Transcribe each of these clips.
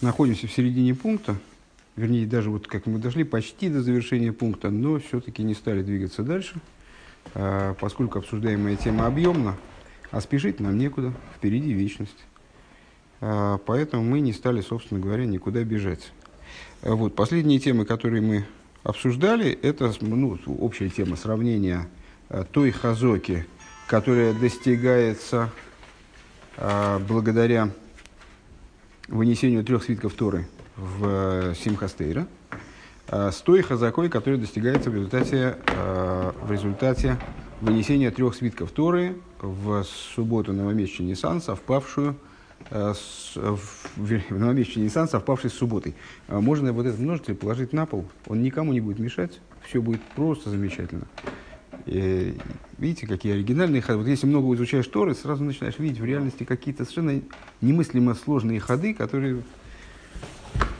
находимся в середине пункта, вернее, даже вот как мы дошли почти до завершения пункта, но все-таки не стали двигаться дальше, а, поскольку обсуждаемая тема объемна, а спешить нам некуда, впереди вечность. А, поэтому мы не стали, собственно говоря, никуда бежать. А вот, последние темы, которые мы обсуждали, это ну, общая тема сравнения той хазоки, которая достигается благодаря вынесению трех свитков Торы в э, Симхастейра, э, с той хазакой, которая достигается в результате, э, в результате вынесения трех свитков Торы в субботу новомесяча Ниссан, совпавшую с, в новомесяче Ниссан, совпавшей с субботой. Можно вот этот множитель положить на пол, он никому не будет мешать, все будет просто замечательно. И, видите, какие оригинальные ходы. Вот если много изучаешь Торы, сразу начинаешь видеть в реальности какие-то совершенно немыслимо сложные ходы, которые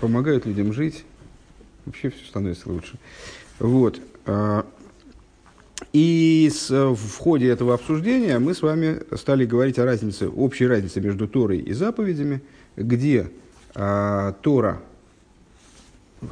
помогают людям жить. Вообще все становится лучше. Вот. А, и с, в ходе этого обсуждения мы с вами стали говорить о разнице, общей разнице между Торой и заповедями, где а, Тора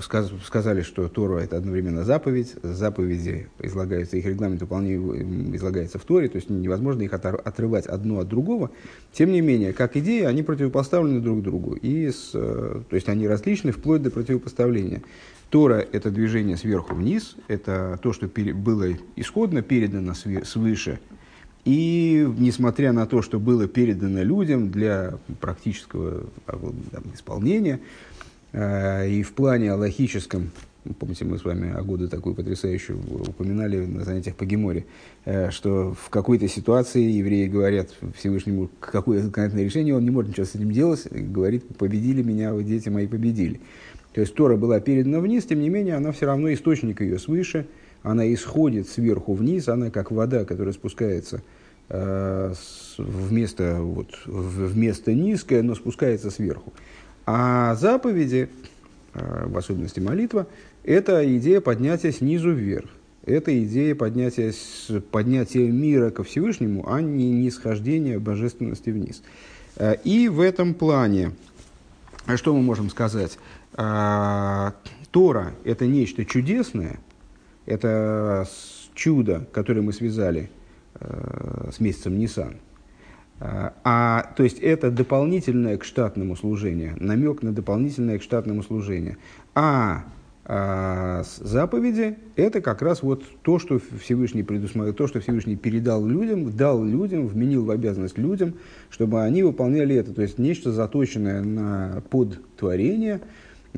сказали, что Тора это одновременно заповедь, заповеди излагаются, их регламент излагается в Торе, то есть невозможно их отрывать одно от другого. Тем не менее, как идеи, они противопоставлены друг другу, и с, э, то есть они различны вплоть до противопоставления. Тора – это движение сверху вниз, это то, что было исходно передано свыше, и несмотря на то, что было передано людям для практического там, исполнения, и в плане аллахическом, помните, мы с вами о году такую потрясающую упоминали на занятиях по Геморе, э, что в какой-то ситуации евреи говорят Всевышнему, какое конкретное решение, он не может ничего с этим делать, говорит, победили меня, вы, дети мои, победили. То есть Тора была передана вниз, тем не менее, она все равно источник ее свыше, она исходит сверху вниз, она как вода, которая спускается э, вместо, вот, вместо низкое, но спускается сверху. А заповеди, а, в особенности молитва, это идея поднятия снизу вверх. Это идея поднятия, поднятия мира ко Всевышнему, а не нисхождения божественности вниз. А, и в этом плане, что мы можем сказать? А, Тора – это нечто чудесное, это чудо, которое мы связали с месяцем Нисан – а, то есть это дополнительное к штатному служению, намек на дополнительное к штатному служению. А, а заповеди – это как раз вот то, что Всевышний предусмотрел, то, что Всевышний передал людям, дал людям, вменил в обязанность людям, чтобы они выполняли это. То есть нечто заточенное на подтворение,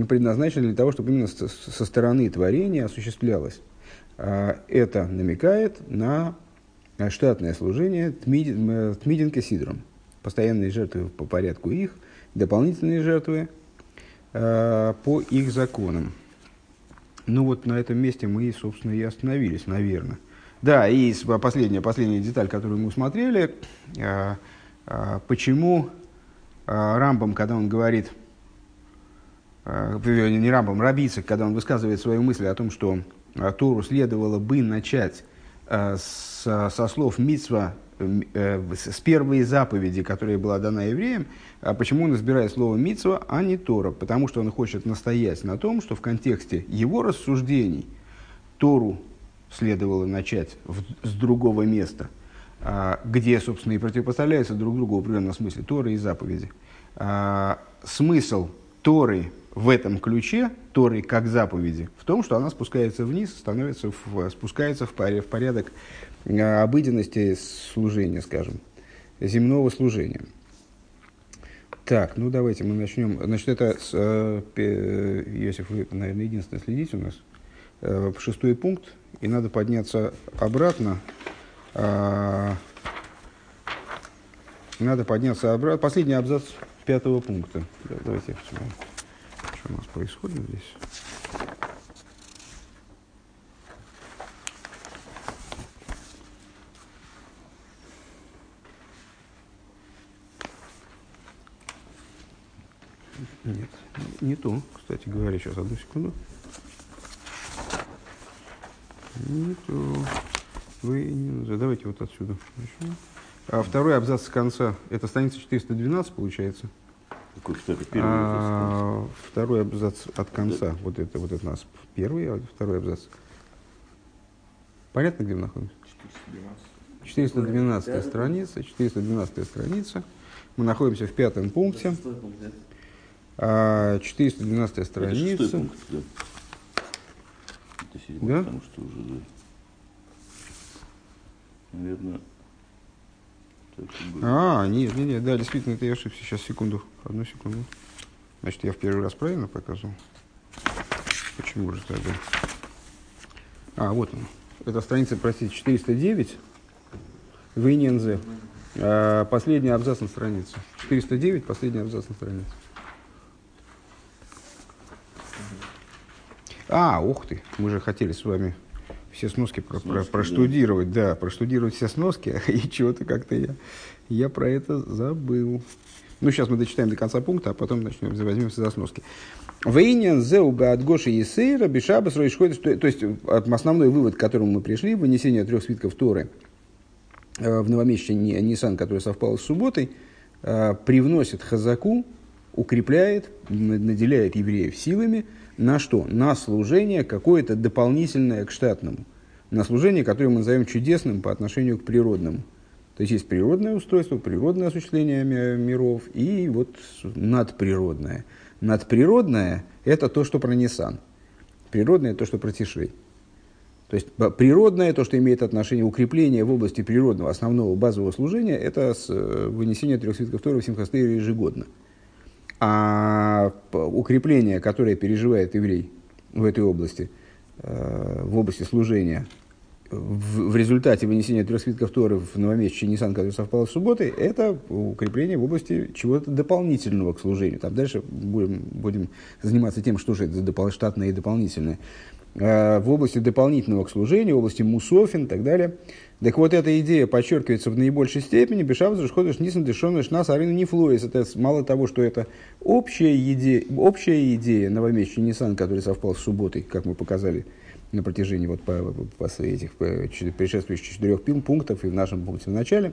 предназначено для того, чтобы именно со стороны творения осуществлялось. А, это намекает на штатное служение тмидин кесидром. Постоянные жертвы по порядку их, дополнительные жертвы э, по их законам. Ну вот на этом месте мы, собственно, и остановились, наверное. Да, и последняя, последняя деталь, которую мы усмотрели, э, э, почему э, Рамбам, когда он говорит, э, не Рамбам, Рабицик, когда он высказывает свою мысль о том, что э, Тору следовало бы начать Э, со, со слов Мицва, э, с первой заповеди, которая была дана евреям, а почему он избирает слово Мицва, а не Тора? Потому что он хочет настоять на том, что в контексте его рассуждений Тору следовало начать в, с другого места, а, где, собственно, и противопоставляются друг другу в определенном смысле Торы и заповеди. А, смысл Торы в этом ключе Торы как заповеди в том, что она спускается вниз, становится в, спускается в, паре, в порядок э, обыденности служения, скажем, земного служения. Так, ну давайте мы начнем. Значит, это, с, э, Иосиф, вы, наверное, единственное следите у нас. Э, шестой пункт, и надо подняться обратно. Э, надо подняться обратно. Последний абзац пятого пункта. Давайте я посмотрим у нас происходит здесь? Нет, не то, кстати говоря, сейчас одну секунду. Не то. Вы не... Давайте вот отсюда. А второй абзац с конца. Это страница 412 получается. Какой, что это первый а, второй абзац от конца. Вот это вот это у нас первый, а второй абзац. Понятно, где мы находимся? 412 страница, 412 страница. Мы находимся в пятом пункте. 412 страница. Это пункт, да. Это седьмой, да? потому что уже, да. Наверное, а, нет, нет, нет, да, действительно, это я ошибся. Сейчас, секунду, одну секунду. Значит, я в первый раз правильно показывал? Почему же тогда? А, вот он. Это страница, простите, 409 в ИНЗ. А, последний абзац на странице. 409, последний абзац на странице. А, ух ты, мы же хотели с вами все сноски, про, сноски про, проштудировать, да. да, проштудировать все сноски, и чего-то как-то я, я про это забыл. Ну, сейчас мы дочитаем до конца пункта, а потом начнем, возьмемся за сноски. Вейнин зеуба от Гоши Есейра Бешабас Ройшходит. То есть, основной вывод, к которому мы пришли, вынесение трех свитков Торы э, в новомесячный Нисан, который совпал с субботой, э, привносит хазаку, укрепляет, наделяет евреев силами – на что? На служение какое-то дополнительное к штатному. На служение, которое мы назовем чудесным по отношению к природному. То есть есть природное устройство, природное осуществление миров и вот надприродное. Надприродное – это то, что про Ниссан. Природное – то, что про Тишей. То есть природное, то, что имеет отношение укрепления в области природного основного базового служения, это с, э, вынесение трех свитков Тора в Симхастейре ежегодно. А укрепление, которое переживает еврей в этой области, э, в области служения, в, результате вынесения трех свитков Торы в новомесячный Нисан, который совпал с субботой, это укрепление в области чего-то дополнительного к служению. Там дальше будем, будем заниматься тем, что же это за штатное и дополнительное. Э, в области дополнительного к служению, в области мусофин и так далее. Так вот, эта идея подчеркивается в наибольшей степени. Бешав заходишь нисан дешонеш нас арину не флоис. Это мало того, что это общая идея, общая идея новомесячный Нисан, который совпал с субботой, как мы показали на протяжении вот по, по, по этих по предшествующих четырех пунктов и в нашем пункте в начале.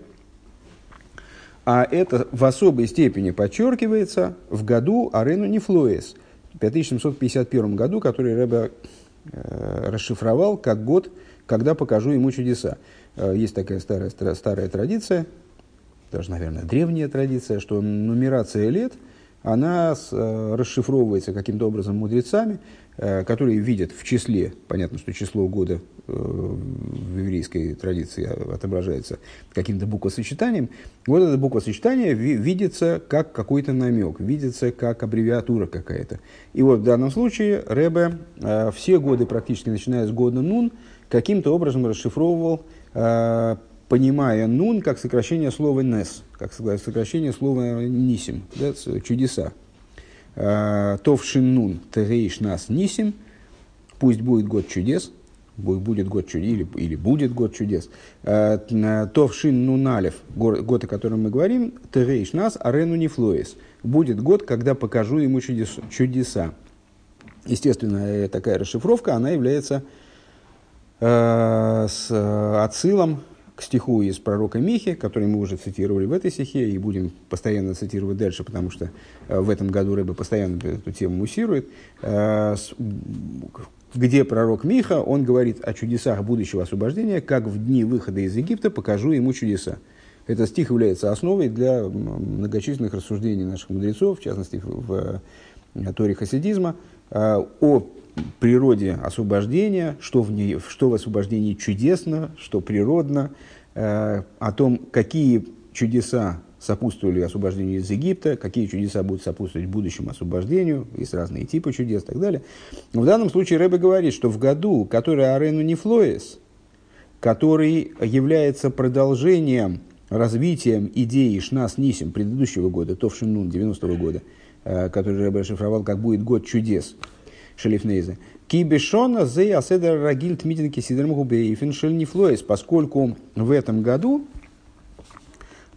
А это в особой степени подчеркивается в году Арену Нефлоес, в 5751 году, который Рэбе Э, расшифровал как год, когда покажу ему чудеса. Э, есть такая старая, старая традиция, даже, наверное, древняя традиция, что нумерация лет, она э, расшифровывается каким-то образом мудрецами, Э, которые видят в числе, понятно, что число года в еврейской традиции отображается каким-то буквосочетанием, вот это буквосочетание видится как какой-то намек, видится как аббревиатура какая-то. И вот в данном случае Рэбе э, все годы, практически начиная с года Нун, каким-то образом расшифровывал, понимая Нун как сокращение слова Нес, как сокращение слова Нисим, да, чудеса, Э, Товшиннун Тегейш нас Нисим, пусть будет год чудес, будет год чудес, или, или будет год чудес. Э, Товшин Нуналев, год, о котором мы говорим, Тегейш нас Арену Нефлоис, будет год, когда покажу ему чудес, чудеса. Естественно, такая расшифровка, она является э, с отсылом к стиху из пророка Михи, который мы уже цитировали в этой стихе и будем постоянно цитировать дальше, потому что э, в этом году Рэба постоянно эту тему муссирует, э, где пророк Миха, он говорит о чудесах будущего освобождения, как в дни выхода из Египта покажу ему чудеса. Этот стих является основой для многочисленных рассуждений наших мудрецов, в частности в э, Торе хасидизма, о природе освобождения, что в, ней, что в освобождении чудесно, что природно, э, о том, какие чудеса сопутствовали освобождению из Египта, какие чудеса будут сопутствовать будущему освобождению, есть разные типы чудес и так далее. В данном случае Рэбе говорит, что в году, который Арену Нефлоес, который является продолжением, развитием идеи Шнас Нисим предыдущего года, Товшинун 90-го года, э, который Рэбе расшифровал как будет год чудес – Шелифнейзе. Кибешона зе аседер рагиль тмитинки сидермуху бейфен шельнифлоис, поскольку в этом году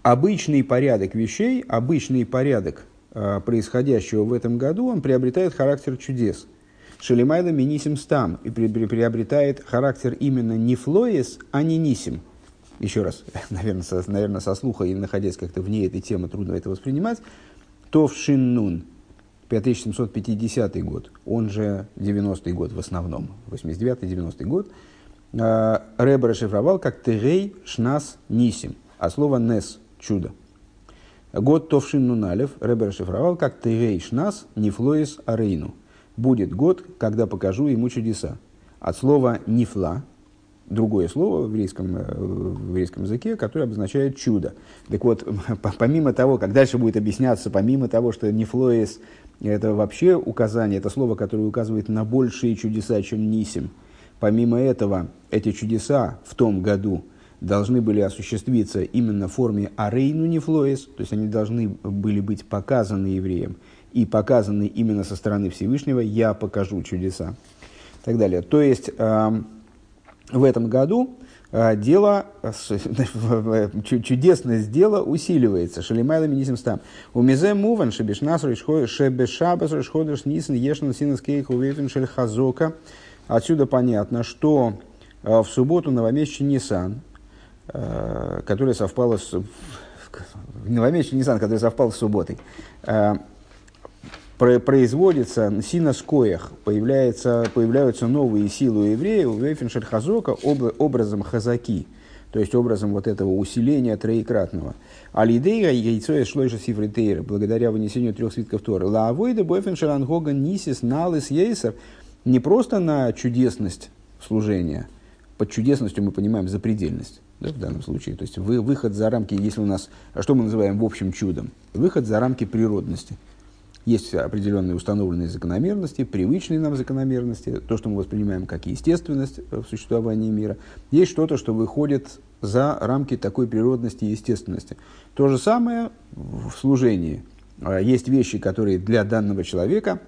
обычный порядок вещей, обычный порядок э, происходящего в этом году, он приобретает характер чудес. Шелимайда минисим стам и при, при, приобретает характер именно не флоес, а не нисим. Еще раз, наверное, со, наверное, со слуха или находясь как-то вне этой темы, трудно это воспринимать. Товшиннун 5750 год, он же 90-й год в основном, 89-90 год, Рэбе расшифровал как «Терей шнас нисим», а слово «нес» – «чудо». Год Товшин Нуналев Рэбе расшифровал как «Терей шнас нифлоис арейну». Будет год, когда покажу ему чудеса. От слова «нифла», другое слово в еврейском, э, в еврейском языке, которое обозначает чудо. Так вот, помимо того, как дальше будет объясняться, помимо того, что нефлоис – это вообще указание, это слово, которое указывает на большие чудеса, чем нисим. Помимо этого, эти чудеса в том году должны были осуществиться именно в форме арейну нефлоис, то есть они должны были быть показаны евреям и показаны именно со стороны Всевышнего «я покажу чудеса» и так далее. То есть, в этом году э, дело, чудесность дела усиливается. Шалимайла минисим стам. У мизе муван шебешнас шебешабас решходыш нисен ешн синескейх увейтен шельхазока. Отсюда понятно, что э, в субботу новомесячный Нисан, э, который совпало с... Новомесячный Нисан, который совпал с субботой, производится синоскоях, появляется, появляются новые силы у евреев, в Эйфеншель Хазока образом хазаки, то есть образом вот этого усиления троекратного. Алидейра яйцо из шлойша сифритейра, благодаря вынесению трех свитков Торы. Лаавойда бойфеншель ангога нисис налис ейсер, не просто на чудесность служения, под чудесностью мы понимаем запредельность, да, в данном случае. То есть вы, выход за рамки, если у нас, что мы называем в общем чудом, выход за рамки природности – есть определенные установленные закономерности, привычные нам закономерности, то, что мы воспринимаем как естественность в существовании мира. Есть что-то, что выходит за рамки такой природности и естественности. То же самое в служении. А, есть вещи, которые для данного человека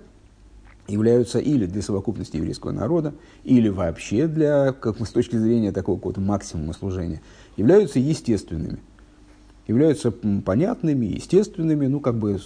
являются или для совокупности еврейского народа, или вообще для, как с точки зрения такого какого-то максимума служения, являются естественными, являются понятными, естественными, ну, как бы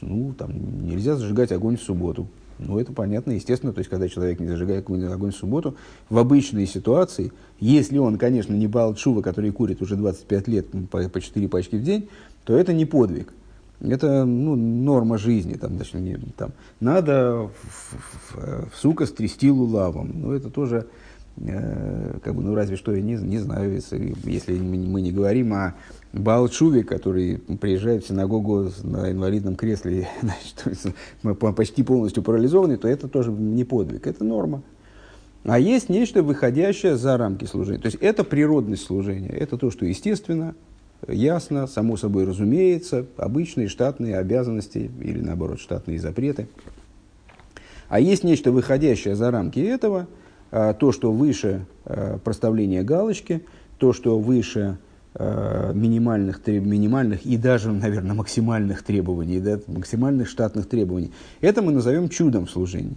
ну, там, нельзя зажигать огонь в субботу. Ну, это понятно, естественно, то есть, когда человек не зажигает огонь в субботу, в обычной ситуации, если он, конечно, не Балчува, который курит уже 25 лет по, по 4 пачки в день, то это не подвиг. Это ну, норма жизни. Там, точнее, там, надо в, в, в, сука стрясти лулавом. Ну, это тоже как бы, ну, разве что, я не, не знаю, если, если мы не говорим о Балчуве, который приезжает в синагогу на инвалидном кресле, значит, почти полностью парализованный, то это тоже не подвиг, это норма. А есть нечто, выходящее за рамки служения. То есть это природность служения, это то, что естественно, ясно, само собой разумеется, обычные штатные обязанности или, наоборот, штатные запреты. А есть нечто, выходящее за рамки этого – то, что выше а, проставления галочки, то, что выше а, минимальных, минимальных и даже, наверное, максимальных требований, да, максимальных штатных требований, это мы назовем чудом в служении.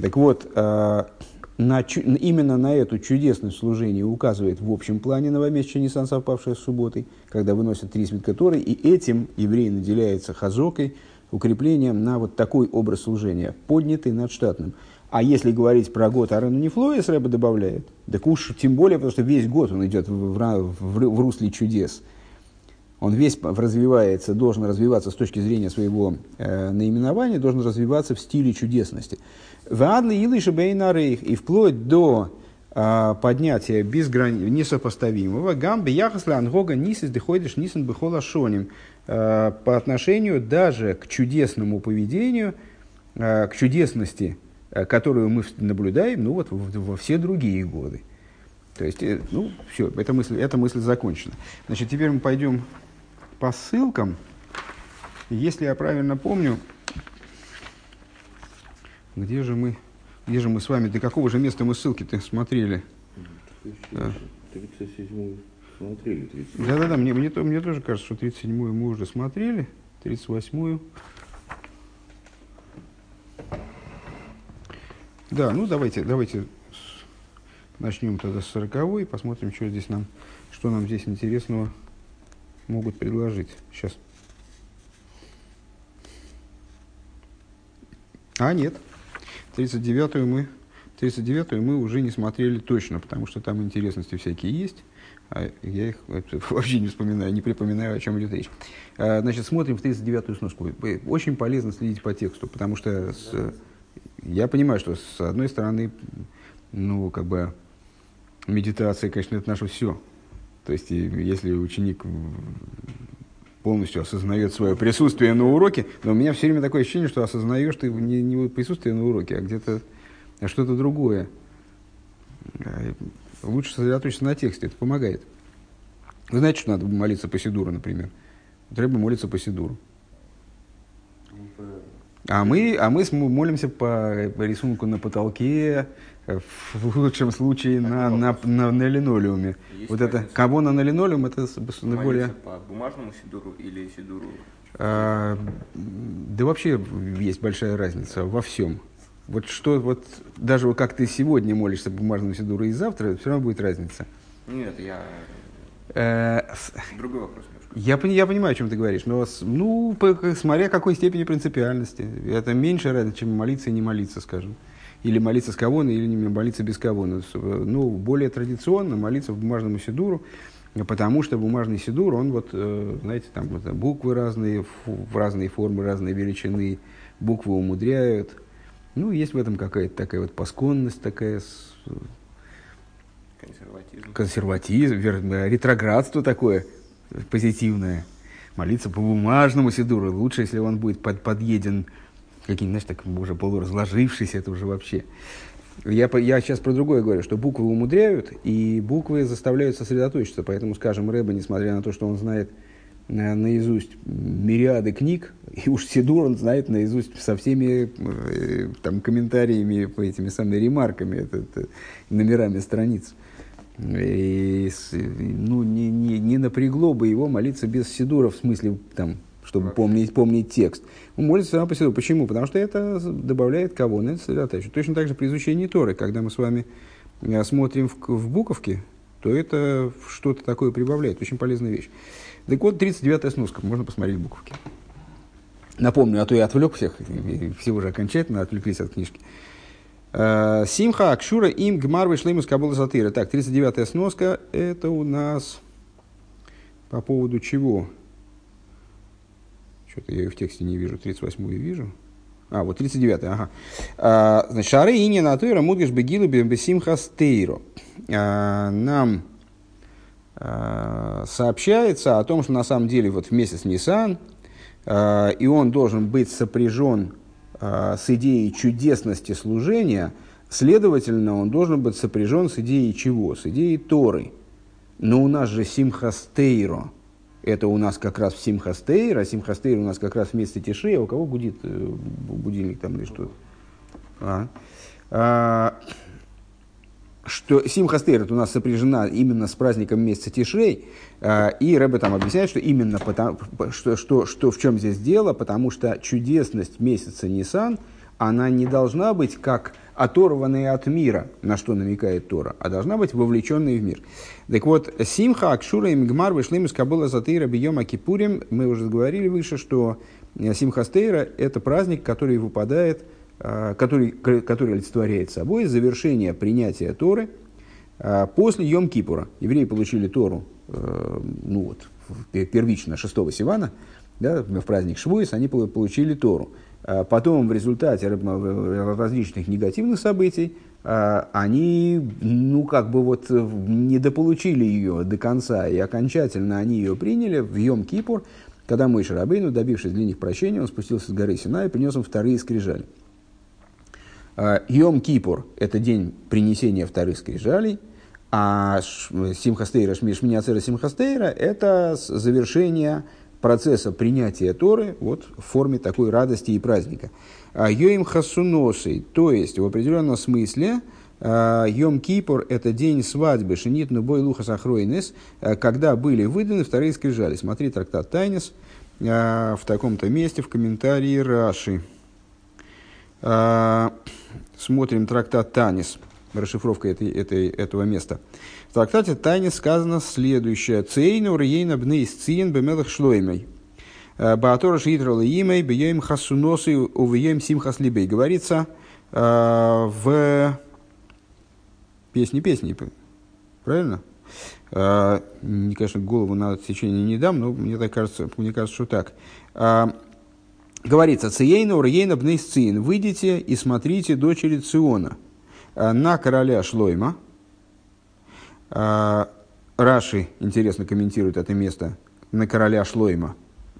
Так вот, на, именно на эту чудесность служения указывает в общем плане новомесячный Нисан, совпавшая с субботой, когда выносят три свитка и этим еврей наделяется хазокой, укреплением на вот такой образ служения, поднятый над штатным. А если говорить про год Арену Нефлоис, Рэба добавляет, так уж тем более, потому что весь год он идет в, в, в, в русле чудес. Он весь развивается, должен развиваться с точки зрения своего э, наименования, должен развиваться в стиле чудесности. Вадли Илыша Бейнарейх и вплоть до э, поднятия безграни... несопоставимого гамбе яхасли ангога нисис деходишь нисен бехола шоним э, по отношению даже к чудесному поведению, э, к чудесности которую мы наблюдаем ну, вот, во все другие годы. То есть, э, ну, все, эта мысль, эта мысль закончена. Значит, теперь мы пойдем по ссылкам. Если я правильно помню, где же мы, где же мы с вами, до какого же места мы ссылки-то смотрели? 37 смотрели. 37 Да-да-да, мне, мне, мне тоже кажется, что 37-ю мы уже смотрели, 38-ю. Да, ну давайте, давайте начнем тогда с сороковой, посмотрим, что здесь нам, что нам здесь интересного могут предложить. Сейчас. А, нет. 39-ю мы 39-ю мы уже не смотрели точно, потому что там интересности всякие есть. А я их вообще не вспоминаю, не припоминаю, о чем идет речь. А, значит, смотрим в 39-ю сноску. Очень полезно следить по тексту, потому что с, я понимаю, что с одной стороны, ну, как бы, медитация, конечно, это наше все. То есть, если ученик полностью осознает свое присутствие на уроке, но у меня все время такое ощущение, что осознаешь ты не, не присутствие на уроке, а где-то что-то другое. А, лучше сосредоточиться на тексте, это помогает. Вы знаете, что надо молиться по Сидуру, например? Треба молиться по Сидуру. А мы, а мы молимся по, рисунку на потолке, в лучшем случае на, на, на, на линолеуме. Есть вот это кого на линолеум, это более... по бумажному сидуру или сидуру? А, да вообще есть большая разница во всем. Вот что, вот даже как ты сегодня молишься бумажному сидуру и завтра, все равно будет разница. Нет, я... Э, Другой вопрос. Я, я понимаю, о чем ты говоришь, но ну, по, смотря какой степени принципиальности. Это меньше разница, чем молиться и не молиться, скажем. Или молиться с кого или не молиться без кого Ну, более традиционно молиться в бумажном сидуру, потому что бумажный сидур, он вот, э, знаете, там вот буквы разные, в разные формы, разные величины, буквы умудряют, ну, есть в этом какая-то такая вот пасконность такая, консерватизм, консерватизм ретроградство такое позитивное. Молиться по бумажному сидуру. Лучше, если он будет под, подъеден каким-то, знаешь, так уже полуразложившийся, это уже вообще. Я, я сейчас про другое говорю, что буквы умудряют, и буквы заставляют сосредоточиться. Поэтому, скажем, Рэба, несмотря на то, что он знает Э, наизусть мириады книг, и уж Сидур он знает наизусть со всеми э, там, комментариями, по этими самыми ремарками, это, это, номерами страниц. И, ну, не, не, не напрягло бы его молиться без Сидура, в смысле, там, чтобы помнить, помнить текст. Он молится сам по Сидуру. Почему? Потому что это добавляет кого? На сосредоточие. Точно так же при изучении Торы, когда мы с вами э, смотрим в, в буковки, то это что-то такое прибавляет. Очень полезная вещь. Так вот, 39-я сноска, можно посмотреть буковки. Напомню, а то я отвлек всех, все уже окончательно отвлеклись от книжки. Э, Симха Акшура им гмар из Кабула Сатыра. Так, 39-я сноска, это у нас по поводу чего? Что-то я ее в тексте не вижу, 38-ю вижу. А, вот 39 ага. А, значит, шары и не натура мудгаш бегилу бесимха стейро. А, нам Э, сообщается о том, что на самом деле вот в месяц Нисан, э, и он должен быть сопряжен э, с идеей чудесности служения, следовательно, он должен быть сопряжен с идеей чего? С идеей Торы. Но у нас же Симхастейро. Это у нас как раз в Симхастейр, а Симхастейр у нас как раз вместе Тиши. А у кого гудит будильник там или что? А. А, что Симха Стерет у нас сопряжена именно с праздником месяца Тишрей, э, и Рэбе там объясняет, что именно потому, что, что, что в чем здесь дело, потому что чудесность месяца Нисан, она не должна быть как оторванная от мира, на что намекает Тора, а должна быть вовлеченной в мир. Так вот, Симха, Акшура и Мигмар вышли из Кабула Затыра Бьема Кипурим. Мы уже говорили выше, что Симха Стейра – это праздник, который выпадает – Э, который, который олицетворяет собой завершение принятия Торы э, после Йом-Кипура. Евреи получили Тору э, ну вот, первично 6 Сивана, да, в праздник Швуис, они получили Тору. Потом в результате различных негативных событий они, ну, как бы вот недополучили ее до конца, и окончательно они ее приняли в Йом-Кипур, когда мой Шарабейну, добившись для них прощения, он спустился с горы Сина и принес им вторые скрижали. А, Йом Кипур – это день принесения вторых скрижалей, а Симхастейра, Шминяцера Симхастейра – это завершение процесса принятия Торы вот, в форме такой радости и праздника. А Йоим Хасуносой, то есть в определенном смысле а, Йом Кипур – это день свадьбы Шинит Нубой Луха Сахройнес, когда были выданы вторые скрижали. Смотри трактат Тайнес в таком-то месте в комментарии Раши. Смотрим трактат Танис, расшифровка этой, этой, этого места. В трактате Танис сказано следующее. Цейну рейна бней сциен бемелах шлоймей. А, Баатора шиитрала имей бьем хасуносы увьем симхас либей. Говорится а, в Песни, песни. Правильно? А, конечно, голову на отсечение не дам, но мне так кажется, мне кажется, что так. Говорится, Циейна, Урейна, Бнейсцин, выйдите и смотрите дочери Циона а, на короля Шлойма. А, Раши, интересно, комментирует это место на короля Шлойма.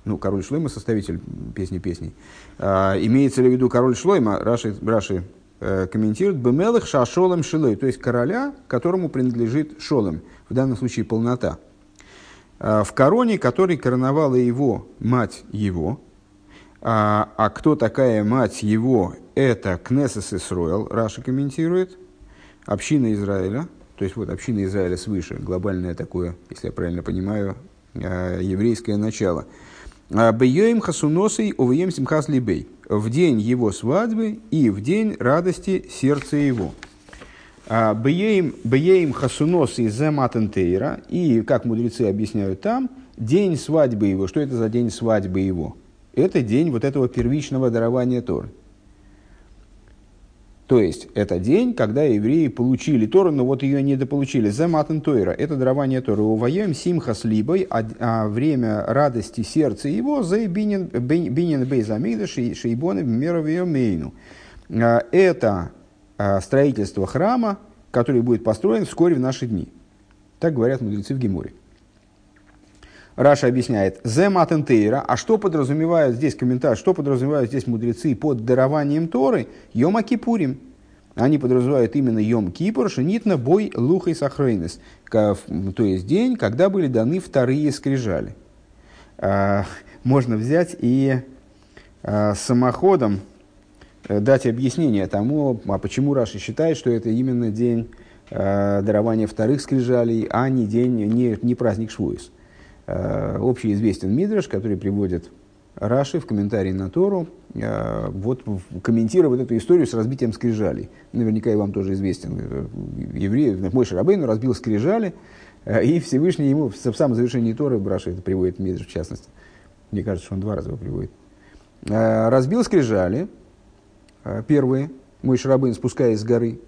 Ну, король Шлойма, составитель песни песней. А, имеется ли в виду король Шлойма? Раши, Раши э, комментирует Бемелых Шашолем Шилой, то есть короля, которому принадлежит Шолем – в данном случае полнота, в короне, который короновала его мать его, а, а кто такая мать его, это Кнесес Исроэл, Раша комментирует, община Израиля, то есть вот община Израиля свыше, глобальное такое, если я правильно понимаю, а, еврейское начало. Бейоим хасуносой увеем симхас либей. В день его свадьбы и в день радости сердца его. А, Беем хасунос из матентейра. И, как мудрецы объясняют там, день свадьбы его. Что это за день свадьбы его? Это день вот этого первичного дарования Торы. То есть, это день, когда евреи получили Тору, но вот ее недополучили. За матен Тойра. Это дарование Торы. Уваем симха с либой, а, а время радости сердца его за бинен бейзамида шейбоны мировиомейну. А, это Э, строительство храма, который будет построен вскоре в наши дни. Так говорят мудрецы в Геморе. Раша объясняет, «Зе матентейра», а что подразумевают здесь комментарий, что подразумевают здесь мудрецы под дарованием Торы? Йома Кипурим. Они подразумевают именно Йом Кипур, шенитна бой лухой сахрейнес, то есть день, когда были даны вторые скрижали. А, можно взять и а, самоходом Э, дать объяснение тому, а почему Раши считает, что это именно день э, дарования вторых скрижалей, а не день, не, не праздник Швуис. Э, общеизвестен Мидраш, который приводит Раши в комментарии на Тору, э, вот комментируя вот эту историю с разбитием скрижалей. Наверняка и вам тоже известен. Э, еврей, мой Шарабейн разбил скрижали, и Всевышний ему в самом завершении Торы, Раши это приводит Мидраш в частности, мне кажется, что он два раза его приводит, разбил скрижали, первые, мой Шарабын, спускаясь с горы.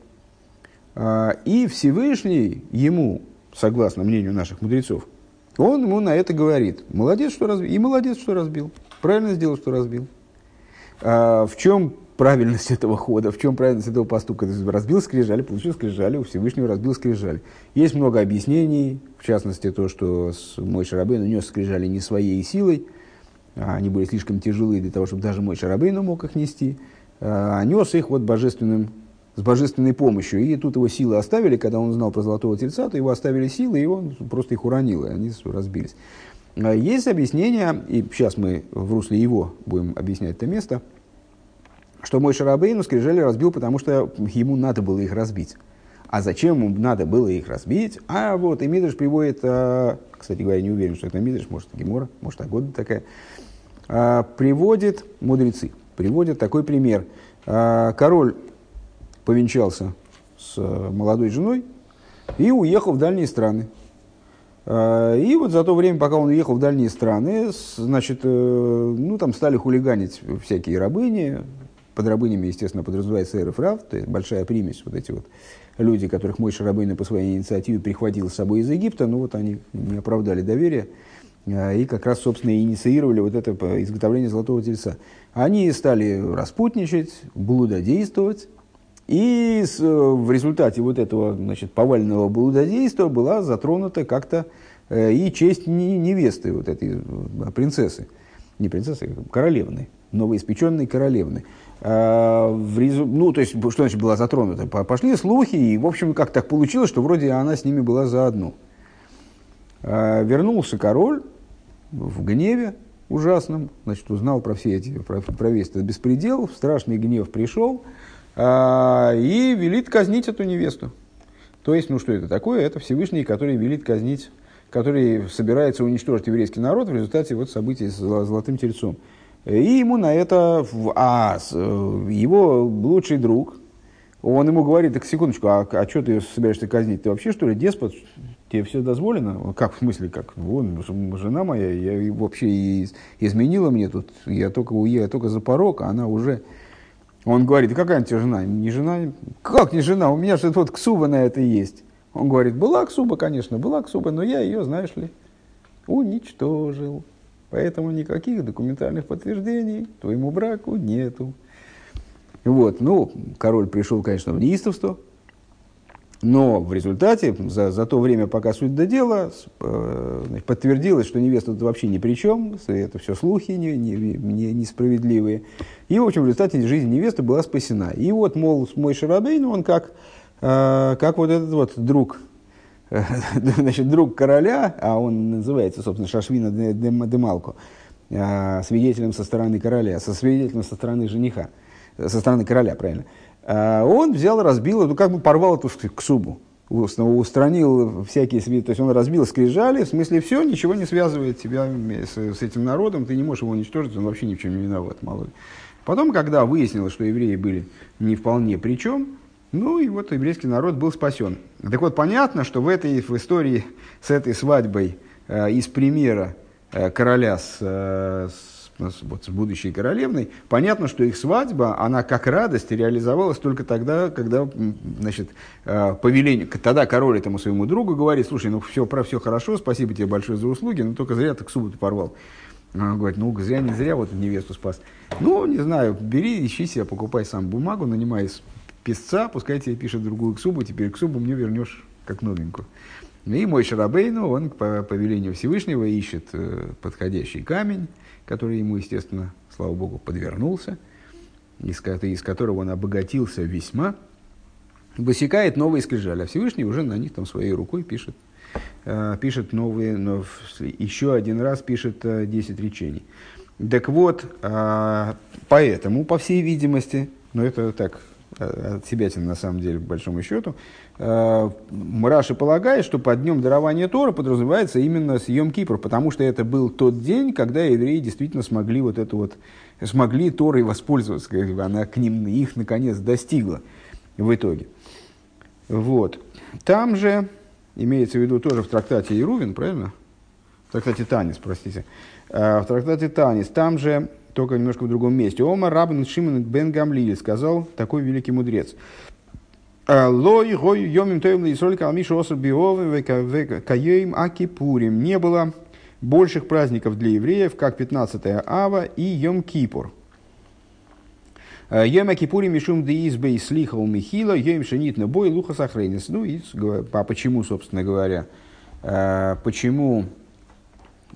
И Всевышний ему, согласно мнению наших мудрецов, он ему на это говорит. Молодец, что разбил. И молодец, что разбил. Правильно сделал, что разбил. А, в чем правильность этого хода, в чем правильность этого поступка? То есть разбил скрижали, получил скрижали, у Всевышнего разбил скрижали. Есть много объяснений, в частности то, что мой Шарабейн унес скрижали не своей силой, а они были слишком тяжелые для того, чтобы даже мой Шарабейн мог их нести. А нес их вот божественным, с божественной помощью. И тут его силы оставили, когда он узнал про золотого тельца, то его оставили силы, и он просто их уронил, и они разбились. А есть объяснение, и сейчас мы в русле его будем объяснять это место, что мой Шарабейну скрижали разбил, потому что ему надо было их разбить. А зачем ему надо было их разбить? А вот, и Мидриш приводит, а, кстати говоря, не уверен, что это Мидриш, может, Гемора, может, Агода такая, приводит мудрецы приводит такой пример. А, король повенчался с э, молодой женой и уехал в дальние страны. А, и вот за то время, пока он уехал в дальние страны, значит, э, ну, там стали хулиганить всякие рабыни. Под рабынями, естественно, подразумевается эров рав, то есть большая примесь, вот эти вот люди, которых мой Шарабейна по своей инициативе прихватил с собой из Египта, ну вот они не оправдали доверия и как раз, собственно, инициировали вот это изготовление золотого тельца. Они стали распутничать, блудодействовать, и с, в результате вот этого значит, повального блудодейства была затронута как-то э, и честь невесты, вот этой э, принцессы, не принцессы, а королевны, новоиспеченной королевны. А, в резу... Ну, то есть, что значит была затронута? Пошли слухи, и, в общем, как так получилось, что вроде она с ними была заодно. А, вернулся король в гневе, ужасным, значит, узнал про все эти, про, про весь этот беспредел, страшный гнев пришел и велит казнить эту невесту. То есть, ну что это такое? Это Всевышний, который велит казнить, который собирается уничтожить еврейский народ в результате вот событий с Золотым Тельцом. И ему на это, а его лучший друг, он ему говорит, так секундочку, а, а что ты собираешься казнить? Ты вообще что ли деспот? тебе все дозволено? Как, в смысле, как? Вон, жена моя, я вообще изменила мне тут, я только я только за порог, а она уже... Он говорит, какая тебе жена? Не жена? Как не жена? У меня же вот ксуба на это есть. Он говорит, была ксуба, конечно, была ксуба, но я ее, знаешь ли, уничтожил. Поэтому никаких документальных подтверждений твоему браку нету. Вот, ну, король пришел, конечно, в неистовство, но в результате, за, за то время, пока суть до дела, э, подтвердилось, что невеста тут вообще ни при чем, это все слухи не, не, не, несправедливые. И, в общем, в результате жизнь невесты была спасена. И вот, мол, мой Шарабейн, он как, э, как вот этот вот друг, значит, друг короля, а он называется, собственно, Шашвина Демалко, э, свидетелем со стороны короля, со свидетелем со стороны жениха, со стороны короля, правильно – он взял, разбил, ну, как бы порвал эту ксубу, устранил всякие, то есть он разбил скрижали, в смысле все, ничего не связывает тебя с, с этим народом, ты не можешь его уничтожить, он вообще ни в чем не виноват, малой. Потом, когда выяснилось, что евреи были не вполне при чем, ну и вот еврейский народ был спасен. Так вот, понятно, что в этой в истории с этой свадьбой э, из примера э, короля с, э, с вот, с будущей королевной, понятно, что их свадьба, она как радость реализовалась только тогда, когда, значит, э, повеление, тогда король этому своему другу говорит, слушай, ну все, про все хорошо, спасибо тебе большое за услуги, но только зря ты к субботу порвал. Он говорит, ну зря не зря вот невесту спас. Ну, не знаю, бери, ищи себе, покупай сам бумагу, нанимай писца, пускай тебе пишет другую ксубу, теперь ксубу мне вернешь как новенькую. И мой Шарабейну, он по повелению Всевышнего ищет э, подходящий камень, который ему, естественно, слава богу, подвернулся, из, из которого он обогатился весьма, высекает новые скрижали, а Всевышний уже на них там своей рукой пишет, э, пишет новые, но еще один раз пишет э, 10 речений. Так вот, э, поэтому, по всей видимости, но это так, от себя на самом деле, по большому счету, Э, Раши полагает, что под днем дарования Тора подразумевается именно съем Кипр, потому что это был тот день, когда евреи действительно смогли вот это вот, смогли Торой воспользоваться, как она к ним, их наконец достигла в итоге. Вот. Там же, имеется в виду тоже в трактате Ирувин, правильно? В трактате Танис, простите. Э, в трактате Танис, там же, только немножко в другом месте. Ома Рабн Шимон бен Гамлиль сказал такой великий мудрец – Лой гой йомим тоем лисоль калмишу оср биовы каем акипурим. Не было больших праздников для евреев, как 15 ава и Йом Кипур. Йом Акипурим Мишум Деизбей Слихал Михила, Йом Шенит на бой Луха Сахрейнис. Ну и а почему, собственно говоря, почему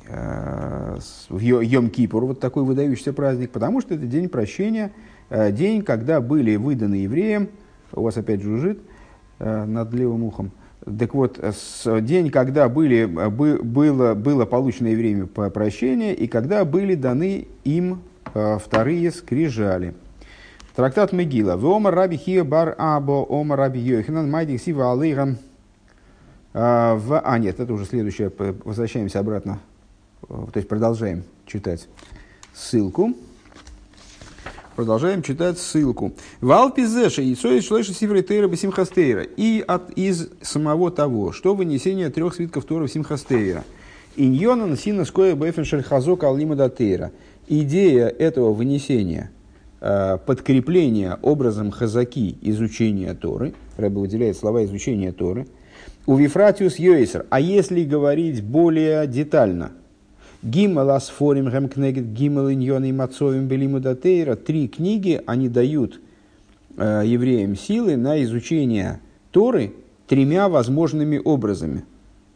Йом Кипур, вот такой выдающийся праздник, потому что это день прощения, день, когда были выданы евреям у вас опять жужжит э, над левым ухом. Так вот, день, когда были, бы, было, было получено евреями прощение, и когда были даны им э, вторые скрижали. Трактат Мегила. Вома раби хия бар або ома раби йохинан майдик сива алейгам. Э, в... А, нет, это уже следующее. Возвращаемся обратно. То есть продолжаем читать ссылку. Продолжаем читать ссылку. Валпизеша и шлэша сифры тейра бисимхастейра. И от, из самого того, что вынесение трех свитков Тора симхастейра. Иньонан сина скоя бэфен шельхазок алима датейра. Идея этого вынесения, э, подкрепления образом хазаки изучения Торы, Рэбе выделяет слова изучения Торы, у Вифратиус Йойсер. А если говорить более детально – Гимел Асфорим Гемкнегет Гимел Иньон и Мацовим Белиму Датейра. Три книги, они дают э, евреям силы на изучение Торы тремя возможными образами,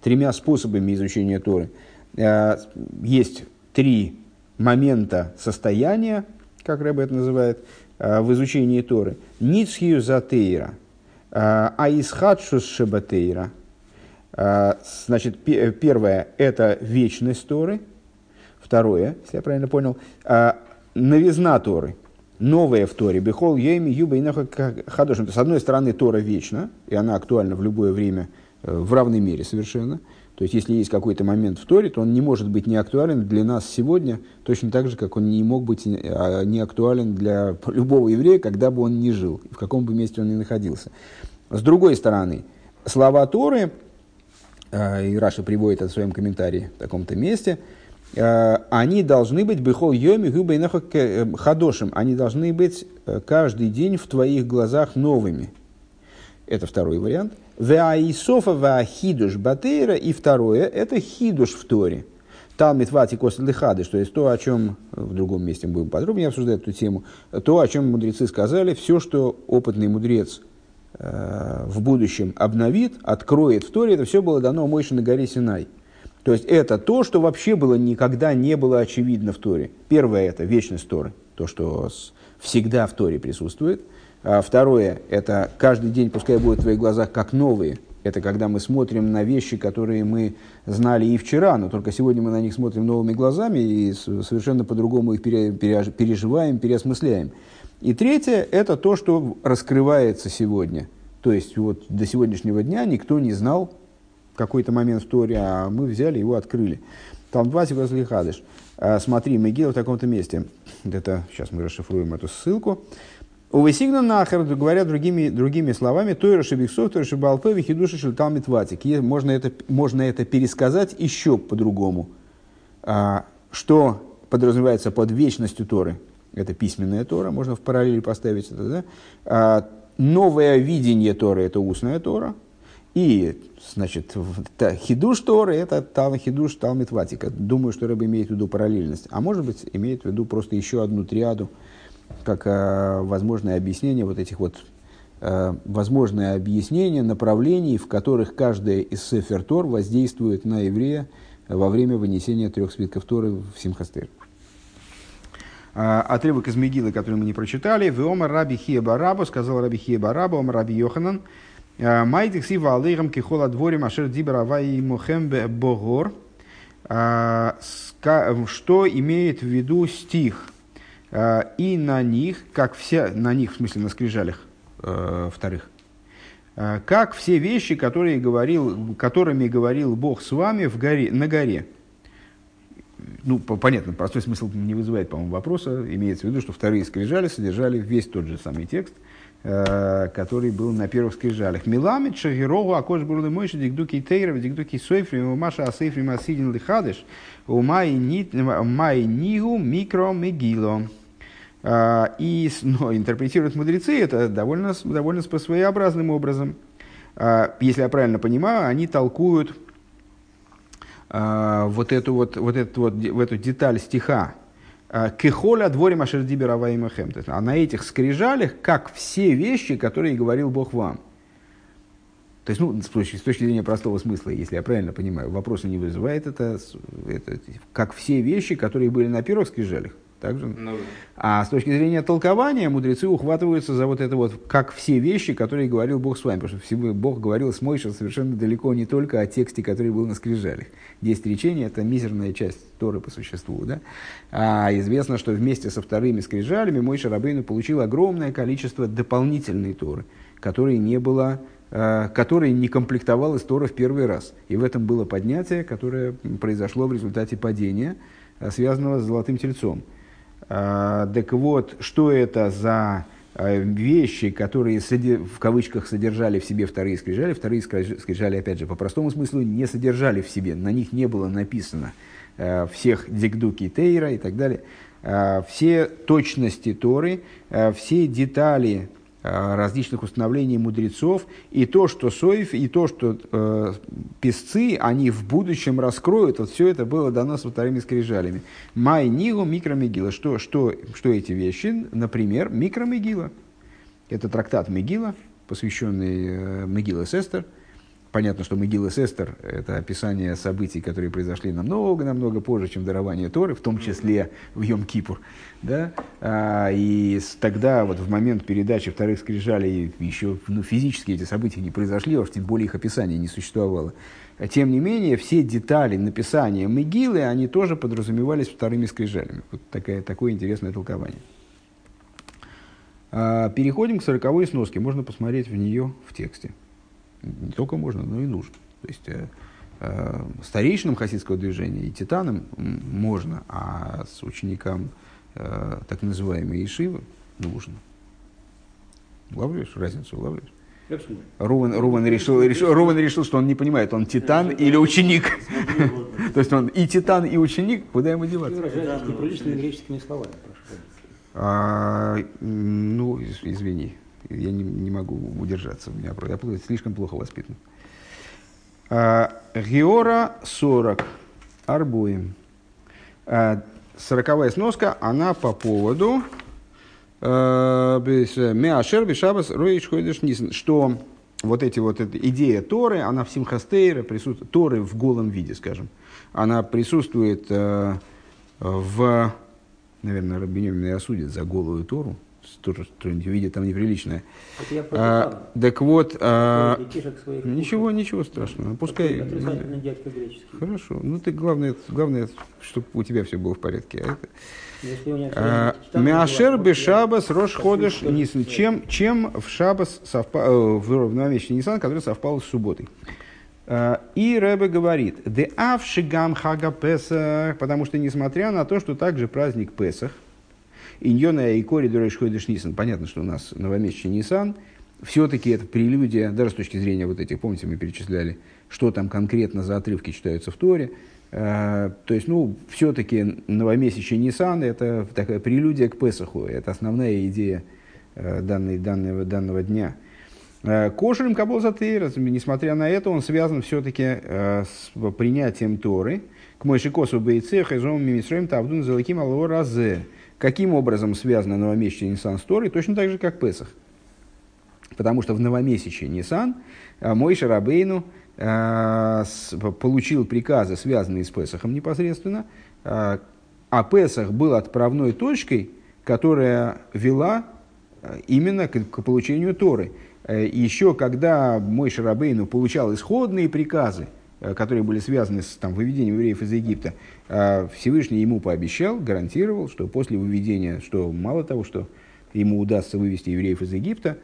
тремя способами изучения Торы. Э, есть три момента состояния, как Рэбе это называет, э, в изучении Торы. Ницхию Затейра, э, Аисхадшус Шебатейра. Э, значит, первое – это вечность Торы – Второе, если я правильно понял, а, новизна Торы, новая в Торе, Бехол Ейми Юба и Хадошим. С одной стороны, Тора вечна, и она актуальна в любое время э, в равной мере совершенно. То есть, если есть какой-то момент в Торе, то он не может быть не для нас сегодня, точно так же, как он не мог быть а, не для любого еврея, когда бы он ни жил, в каком бы месте он ни находился. С другой стороны, слова Торы, э, и Раша приводит это в своем комментарии в таком-то месте – они должны быть бихол йоми губейнахо э, хадошим, они должны быть э, каждый день в твоих глазах новыми. Это второй вариант. Веаисофа веахидуш батейра. И второе, это хидуш в Торе. Талмит вати косл лихады, то есть то, о чем в другом месте будем подробнее обсуждать эту тему, то, о чем мудрецы сказали, все, что опытный мудрец э, в будущем обновит, откроет в Торе, это все было дано Мойше на горе Синай. То есть это то, что вообще было никогда не было очевидно в Торе. Первое это вечность Торы, то, что всегда в Торе присутствует. А второе это каждый день пускай будет в твоих глазах как новые, это когда мы смотрим на вещи, которые мы знали и вчера, но только сегодня мы на них смотрим новыми глазами и совершенно по-другому их переживаем, переосмысляем. И третье – это то, что раскрывается сегодня. То есть вот до сегодняшнего дня никто не знал какой-то момент в а мы взяли его открыли. Там два возле Хадыш. А, смотри, Мегила в таком-то месте. Это, сейчас мы расшифруем эту ссылку. Увесигна нахер, говоря другими, другими словами, Тойра Шебиксов, Тойра Шебалпе, Вихидуши Шельталмит Ватик. Можно это, можно это пересказать еще по-другому. А, что подразумевается под вечностью Торы? Это письменная Тора, можно в параллели поставить это. Да? А, новое видение Торы – это устная Тора. И, значит, хидуш Торы – это тал, хидуш Талмит Ватика. Думаю, что Рэб имеет в виду параллельность. А может быть, имеет в виду просто еще одну триаду – как э, возможное объяснение вот этих вот э, возможное объяснение направлений, в которых каждая из Сефер Тор воздействует на еврея во время вынесения трех свитков Торы в Симхастер. Э, отрывок из Мегилы, который мы не прочитали. Веома Раби Хиеба Рабу, сказал Раби Хиеба Рабу, Ом Раби Йоханан, Майдик Сива Алейхам Кихола Дворим Ашер Дибра Вай Мухем Богор. Э, что имеет в виду стих – Э, и на них, как все, на них, в смысле на скрижалях э, вторых, э, как все вещи, которые говорил, которыми говорил Бог с вами в горе, на горе. Ну, понятно, простой смысл не вызывает, по-моему, вопроса. Имеется в виду, что вторые скрижали содержали весь тот же самый текст, э, который был на первых скрижалях. Миламит шагирогу акош бурлы мойши дикдуки тейров дикдуки сойфри маша асейфри масидин лихадыш умай нигу микро мегило. А, и но, интерпретируют мудрецы это довольно, довольно своеобразным образом. А, если я правильно понимаю, они толкуют вот эту вот, вот эту вот, в эту деталь стиха, Кехоля дворе Машердибера Ваимахем. А на этих скрижалях, как все вещи, которые говорил Бог вам. То есть, ну, с точки, с точки зрения простого смысла, если я правильно понимаю, вопроса не вызывает это, это, как все вещи, которые были на первых скрижалях. Также. Ну, а с точки зрения толкования мудрецы ухватываются за вот это вот, как все вещи, которые говорил Бог с вами. Потому что Бог говорил с Мойшем совершенно далеко не только о тексте, который был на скрижалях. Десять речений – это мизерная часть Торы по существу. Да? А известно, что вместе со вторыми скрижалями Мойша Рабейну получил огромное количество дополнительной Торы, которой не было э, который не комплектовал из Тора в первый раз. И в этом было поднятие, которое произошло в результате падения, э, связанного с золотым тельцом. А, так вот, что это за а, вещи, которые в кавычках содержали в себе вторые скрижали. Вторые скрижали, опять же, по простому смыслу не содержали в себе, на них не было написано а, всех дикдуки Тейра и так далее. Все точности Торы, все детали Э, различных установлений мудрецов, и то, что Соев, и то, что э, песцы, они в будущем раскроют, вот все это было дано со вторыми скрижалями. Май Нигу Микромегила. Что, что, что эти вещи? Например, Микромегила. Это трактат Мегила, посвященный э, Мегила Сестер – Понятно, что Могила Сестер – это описание событий, которые произошли намного-намного позже, чем дарование Торы, в том числе в Йом-Кипур. Да? А, и тогда, вот в момент передачи вторых скрижалей, еще ну, физически эти события не произошли, а уж тем более их описание не существовало. Тем не менее, все детали написания Могилы, они тоже подразумевались вторыми скрижалями. Вот такая, такое интересное толкование. А, переходим к сороковой сноске. Можно посмотреть в нее в тексте не только можно, но и нужно. То есть э, э, старейшинам хасидского движения и титанам можно, а с ученикам э, так называемой Ишивы нужно. Улавливаешь разницу? Улавливаешь? Руван, Руван, решил, решил, Руван решил, что он не понимает, он титан или ученик. То есть он и титан, и ученик, куда ему деваться? Неприличными греческими словами, прошу. А, ну, из- извини, я не, не могу удержаться. У меня, я слишком плохо воспитан. А, Геора 40. Арбуем. А, Сороковая сноска, она по поводу э, бес- Меашер Бешабас Роиш Хойдеш Нисан, что вот эти вот эта идея Торы, она в Симхастейре присутствует, Торы в голом виде, скажем, она присутствует э, в, наверное, Рабинем меня осудит за голую Тору, тоже что-нибудь видит там неприличное. Это А, так вот, а, ничего, ничего страшного, пускай... Хорошо, ну ты главное, главное, чтобы у тебя все было в порядке. А это- называют, бешабас я- рош ходыш нисан. Чем, чем в шабас совпа, э, в, новомесячный Нисан, который совпал с субботой. А, И Рэбе говорит, де авшигам хага Песах, потому что несмотря на то, что также праздник Песах, Иньона и Кори Дуреш Ходыш Нисан, понятно, что у нас новомесячный Нисан, все-таки это прелюдия, даже с точки зрения вот этих, помните, мы перечисляли, что там конкретно за отрывки читаются в Торе, Э, то есть, ну, все-таки новомесячный Нисан – это такая прелюдия к Песаху, это основная идея э, данной, данного, данного дня. Э, Кошерем Кабол Затейра, несмотря на это, он связан все-таки с принятием Торы. К Мойшикосу Бейцех и Зом Мимисроем Тавдун Залаким Алло Разе. Каким образом связано новомесячный Нисан с Торой? Точно так же, как Песах. Потому что в новомесячный Нисан э, мой Шарабейну э, получил приказы, связанные с Песахом непосредственно, э, а Песах был отправной точкой, которая вела именно к, к получению Торы. Еще когда мой Шарабейну получал исходные приказы, которые были связаны с там, выведением евреев из Египта, э, Всевышний ему пообещал, гарантировал, что после выведения, что мало того, что ему удастся вывести евреев из Египта,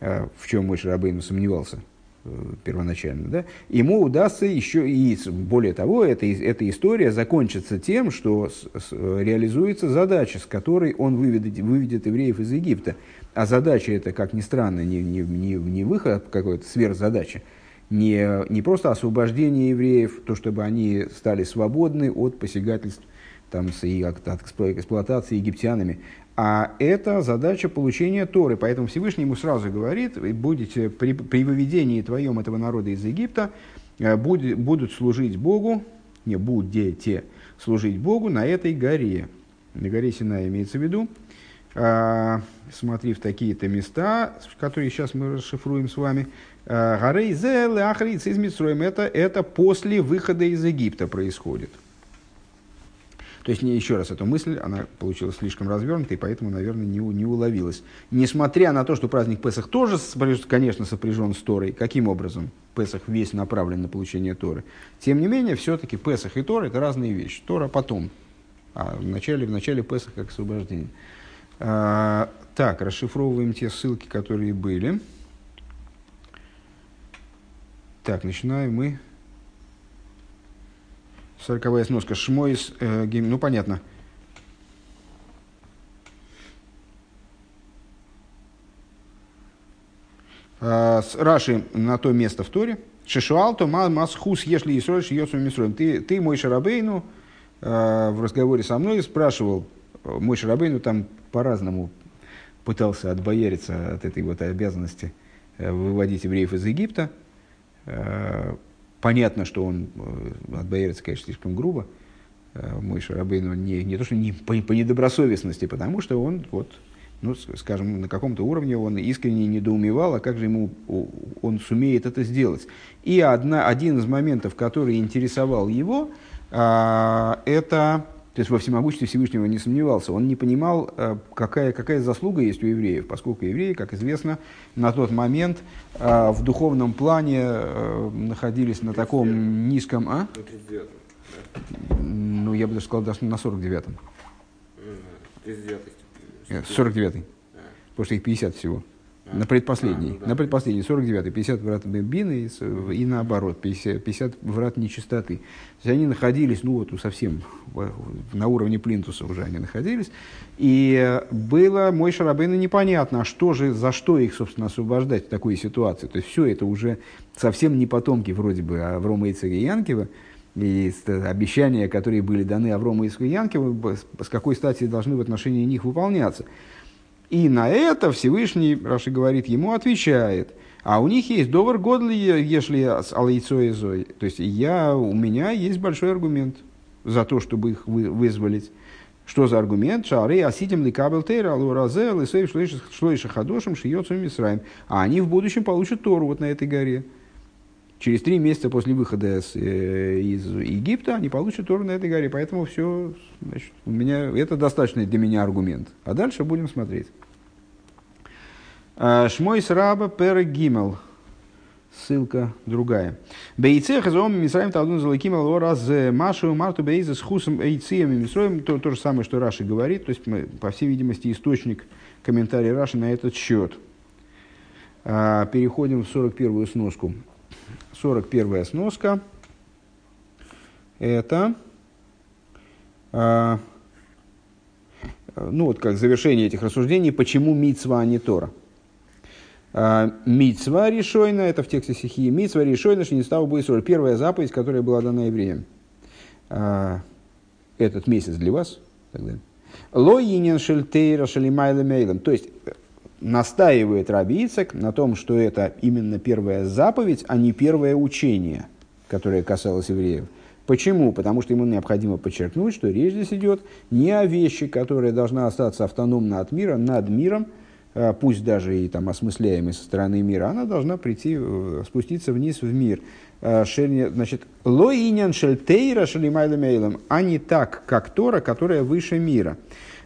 э, в чем мой Шарабейну сомневался э, первоначально, да, ему удастся еще и, более того, эта, эта история закончится тем, что с- с- реализуется задача, с которой он выведет, выведет евреев из Египта. А задача это, как ни странно, не, не, не, не выход какой-то сверхзадача, не, не просто освобождение евреев, то, чтобы они стали свободны от посягательств там, и от, от эксплуатации египтянами, а это задача получения Торы. Поэтому Всевышний ему сразу говорит, «Вы будете при, при выведении твоем этого народа из Египта, э, будет- будут служить Богу, не будете служить Богу на этой горе. На горе Сина имеется в виду. А, смотри в такие-то места, которые сейчас мы расшифруем с вами. А, Горей Зел и Ахриц из Митсроем. Это, это после выхода из Египта происходит. То есть, не, еще раз, эту мысль, она получилась слишком развернутой, поэтому, наверное, не, не уловилась. Несмотря на то, что праздник Песах тоже, конечно, сопряжен с Торой, каким образом Песах весь направлен на получение Торы, тем не менее, все-таки Песах и Тора – это разные вещи. Тора потом, а в начале, в начале Песах как освобождение. А, так, расшифровываем те ссылки, которые были. Так, начинаем мы. Сороковая сноска. Шмойс, э, гим- ну понятно. А, с- Раши на то место в Торе. Шишуалто ма масхус, если Исроиш йосу мисроем. Ты, ты мой Шарабейну, э, в разговоре со мной спрашивал, э, мой Шарабейну там по-разному пытался отбояриться от этой вот обязанности э, выводить евреев из Египта. Э, Понятно, что он э, отбоярится, конечно, слишком грубо. Э, Мой Шарабейну не, не то, что не по, по недобросовестности, потому что он, вот, ну, скажем, на каком-то уровне он искренне недоумевал, а как же ему он сумеет это сделать. И одна, один из моментов, который интересовал его, а, это, то есть во всемогуществе Всевышнего не сомневался, он не понимал, а, какая, какая заслуга есть у евреев, поскольку евреи, как известно, на тот момент а, в духовном плане а, находились на таком низком... А? На 39 Ну, я бы даже сказал, даже на 49-м. 39 Э, 49-й. Потому что их 50 всего. На предпоследний. А, ну да. На предпоследний, 49-й. 50 врат Бины и, и наоборот, 50, 50 врат нечистоты. То есть они находились, ну вот совсем на уровне плинтуса уже они находились. И э, было мой Шарабейну непонятно, а что же, за что их, собственно, освобождать в такой ситуации. То есть все это уже совсем не потомки вроде бы Аврома и Янкива, и обещания, которые были даны Аврому и Янке, с какой стати должны в отношении них выполняться. И на это Всевышний, Раши говорит, ему отвечает. А у них есть довар годли, если алейцо и зой. То есть я, у меня есть большой аргумент за то, чтобы их вы, вызволить. Что за аргумент? Шары аситим ли кабел тейра, алу разе, лысей шлойша хадошим, шиёцам мисраем. А они в будущем получат Тору вот на этой горе. Через три месяца после выхода с, э, из Египта они получат Тору на этой горе. Поэтому все, значит, у меня, это достаточный для меня аргумент. А дальше будем смотреть. А, Шмой сраба пер гимел. Ссылка другая. Бейце хазом мисраем талдун залаким раз машу марту бейзе с хусом эйцием и мисроем. То, то же самое, что Раши говорит. То есть, по всей видимости, источник комментария Раши на этот счет. А, переходим в 41-ю сноску. 41 сноска. Это, а, ну вот как завершение этих рассуждений, почему мицва, а не Тора. А, мицва решойна, это в тексте стихии, мицва решойна, что не стал бы Первая заповедь, которая была дана евреям. А, этот месяц для вас. Ло инин шельтейра шалимайла мейлем. То есть, настаивает Раби Ицек на том, что это именно первая заповедь, а не первое учение, которое касалось евреев. Почему? Потому что ему необходимо подчеркнуть, что речь здесь идет не о вещи, которая должна остаться автономно от мира, над миром, а пусть даже и там осмысляемой со стороны мира, она должна прийти, э, спуститься вниз в мир. А, значит, лоинян шельтейра шелимайла мейлом, а не так, как Тора, которая выше мира.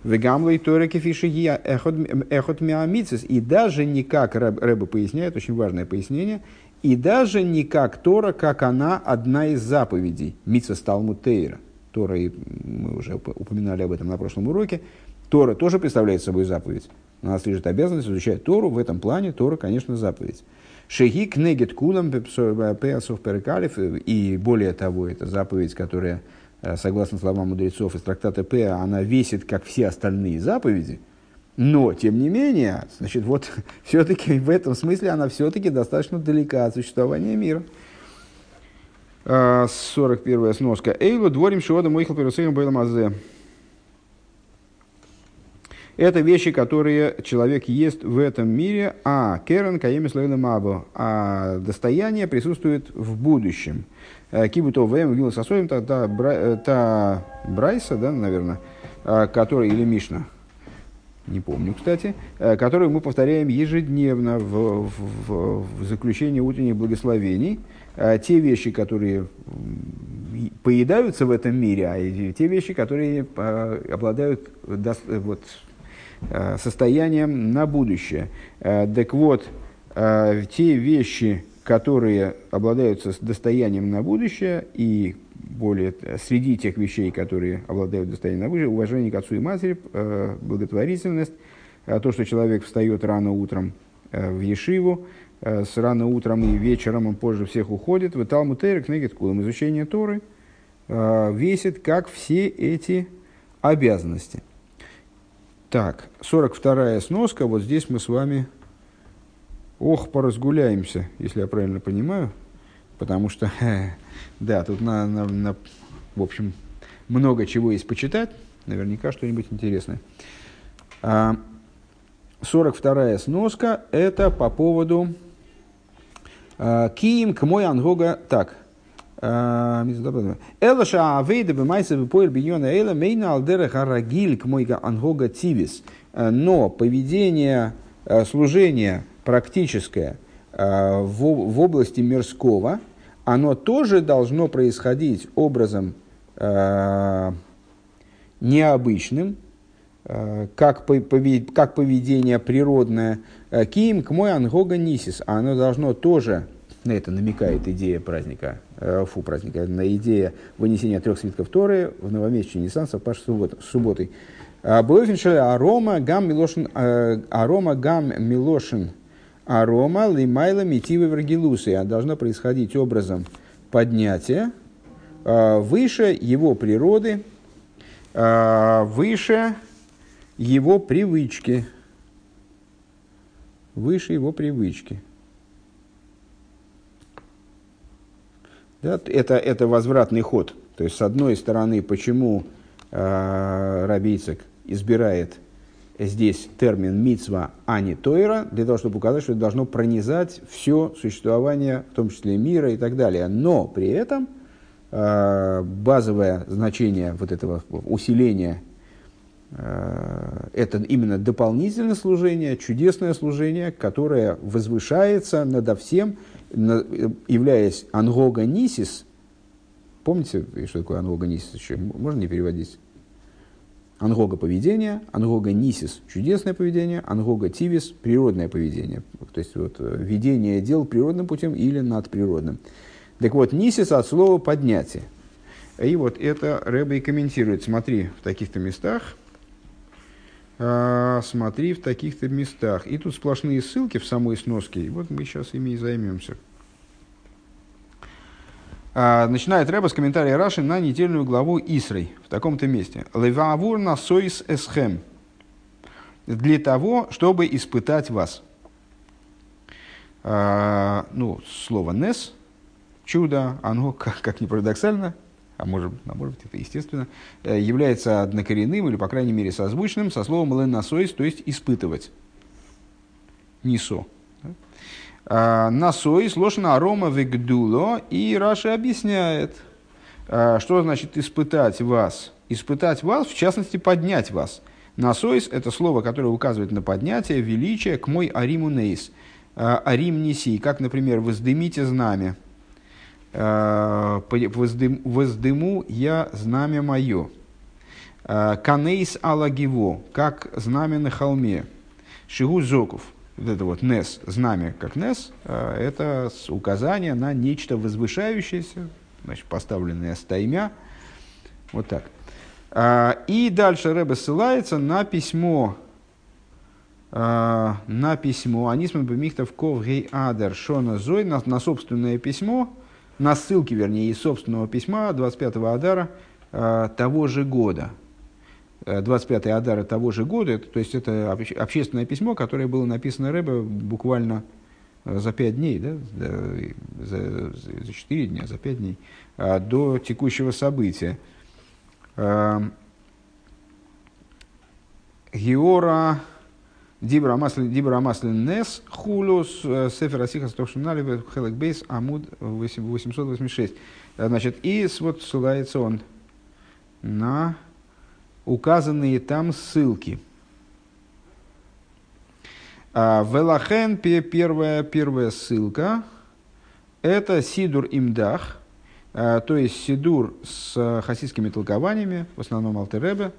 Вегамлой Тора кефишия эхот миамицис. И даже не как, Рэба поясняет, очень важное пояснение, и даже не как Тора, как она одна из заповедей. Митца Талмуд Тейра. Тора, и мы уже упоминали об этом на прошлом уроке, Тора тоже представляет собой заповедь. На нас лежит обязанность изучать Тору. В этом плане Тора, конечно, заповедь. Шеги кнегет кулам пеасов перекалиф. И более того, это заповедь, которая Э, согласно словам мудрецов из трактата П, она весит, как все остальные заповеди, но, тем не менее, значит, вот все-таки в этом смысле она все-таки достаточно далека от существования мира. 41 а, сноска. Эйлу дворим шиода мойхал перусеем бейламазе. Это вещи, которые человек ест в этом мире, а керен каемис мабо, а достояние присутствует в будущем. Э, Кибуто ВМ Гилас Асоим, та, та, э, та Брайса, да, наверное, э, который, или Мишна, не помню, кстати, которую мы повторяем ежедневно в, в, в заключении утренних благословений. Те вещи, которые поедаются в этом мире, а те вещи, которые обладают вот, состоянием на будущее. Так вот, те вещи, которые обладают достоянием на будущее, и более среди тех вещей, которые обладают достоянием на будущее, уважение к отцу и матери, э, благотворительность, э, то, что человек встает рано утром э, в Ешиву, с рано утром и вечером он позже всех уходит, в Талму Терек, Негет Кулам, изучение Торы, весит как все эти обязанности. Так, 42 сноска, вот здесь мы с вами ох, поразгуляемся, если я правильно понимаю, потому что, да, тут на, на, на, в общем, много чего есть почитать, наверняка что-нибудь интересное. 42-я а, сноска – это по поводу а, Киим мой ангога так. А, Элаша авейда бемайса бепоэль биньона эла мейна алдера харагиль к мой ангога тивис. Но поведение служения практическое э, в, области мирского, оно тоже должно происходить образом э, необычным, э, как, поведение природное. Ким к мой ангога нисис, а оно должно тоже, на это намекает идея праздника, фу, праздника, на идея вынесения трех свитков Торы в новомесячный Ниссан совпавший с субботой. Арома гам милошин, арома гам милошин арома лимайла митивы варгилусы. А должно происходить образом поднятия а, выше его природы, а, выше его привычки. Выше его привычки. Да, это, это возвратный ход. То есть, с одной стороны, почему э, Рабийцек избирает здесь термин мицва, а не тойра, для того, чтобы указать, что это должно пронизать все существование, в том числе мира и так далее. Но при этом э, базовое значение вот этого усиления это именно дополнительное служение, чудесное служение, которое возвышается надо всем, являясь ангога нисис. Помните, что такое ангога нисис еще? Можно не переводить? Ангога поведение, ангога нисис – чудесное поведение, ангога тивис – природное поведение. То есть вот, э, ведение дел природным путем или надприродным. Так вот, нисис от слова поднятие. И вот это Рэбе и комментирует. Смотри в таких-то местах. А, смотри в таких-то местах. И тут сплошные ссылки в самой сноске. И вот мы сейчас ими и займемся. А, начинает Рэба с комментария Раши на недельную главу Исрой в таком-то месте. Левавур на сойс эсхем. Для того, чтобы испытать вас. А, ну, слово «нес», чудо, оно, как, как ни парадоксально, а может, а может быть, это естественно, э, является однокоренным или, по крайней мере, созвучным со словом «ленасойс», то есть «испытывать». «Нисо». А, Насой, сложно арома вегдуло, и Раша объясняет, а, что значит испытать вас. Испытать вас, в частности, поднять вас. Насойс – это слово, которое указывает на поднятие, величие, к мой ариму нейс. А, ארים נסי, как, например, воздымите знамя. Воздым, воздыму я знамя мое. כנס על הגבעה, как знамя на холме. שהוא זקוף – вот это вот нес, знамя как нес, а, это указание на нечто возвышающееся, значит, поставленное стаймя, вот так. А, и дальше Рэбе ссылается на письмо, а, на письмо Анисман Бемихтов Ков Гей Адер Шона Зой, на, на собственное письмо, на ссылки, вернее, из собственного письма 25-го Адара того же года. 25 й Адара того же года, то есть это общественное письмо, которое было написано Рэбе буквально э, за 5 дней, да, за, за 4 дня, за 5 дней, а, до текущего события. Эм, Геора Дибра Маслин Нес Хулус э, Сефер Асиха Стокшунали Хелек Бейс Амуд 886. Значит, и вот ссылается он на указанные там ссылки. А, Велахен, первая, первая ссылка, это Сидур Имдах, а, то есть Сидур с хасидскими толкованиями, в основном Алтеребе,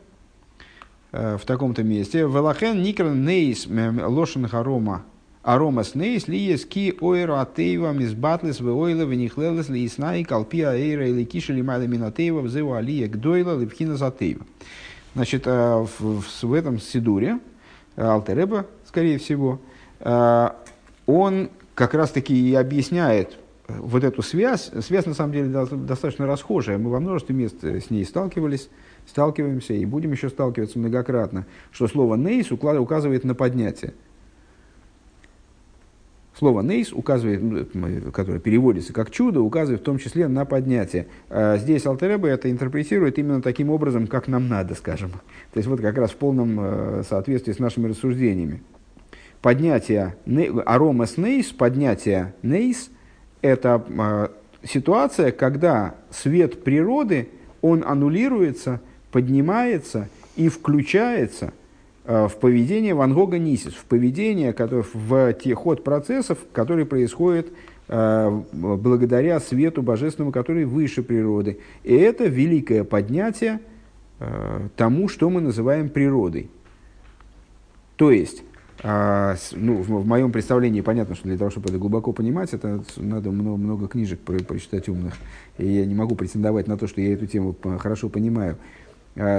в таком-то месте. Велахен Никран Нейс Лошен Харома Аромас Нейс Лиес Ки Ойра Атеева Мизбатлес Веойла Венихлелес Лиеснаи Калпия Эйра или Киши Лимайла Минатеева Взева Алия Гдойла Липхина Затеева. Значит, э, в, в этом Сидуре, э, Алтереба, скорее всего, э, он как раз-таки и объясняет вот эту связь. Связь, на самом деле, достаточно расхожая. Мы во множестве мест с ней сталкивались, сталкиваемся и будем еще сталкиваться многократно, что слово «нейс» указывает на поднятие. Слово «нейс», указывает, которое переводится как «чудо», указывает в том числе на поднятие. А здесь Алтереба это интерпретирует именно таким образом, как нам надо, скажем. То есть вот как раз в полном э, соответствии с нашими рассуждениями. Поднятие аромас нейс, поднятие нейс – это э, ситуация, когда свет природы, он аннулируется, поднимается и включается – Э, в поведение Ван Гога Нисис, в поведение, которое, в те ход процессов, который происходит э, благодаря свету божественному, который выше природы. И это великое поднятие э, тому, что мы называем природой. То есть, ну, в, моем представлении понятно, что для того, чтобы это глубоко понимать, это надо много, много книжек про, прочитать умных. И я не могу претендовать на то, что я эту тему хорошо понимаю.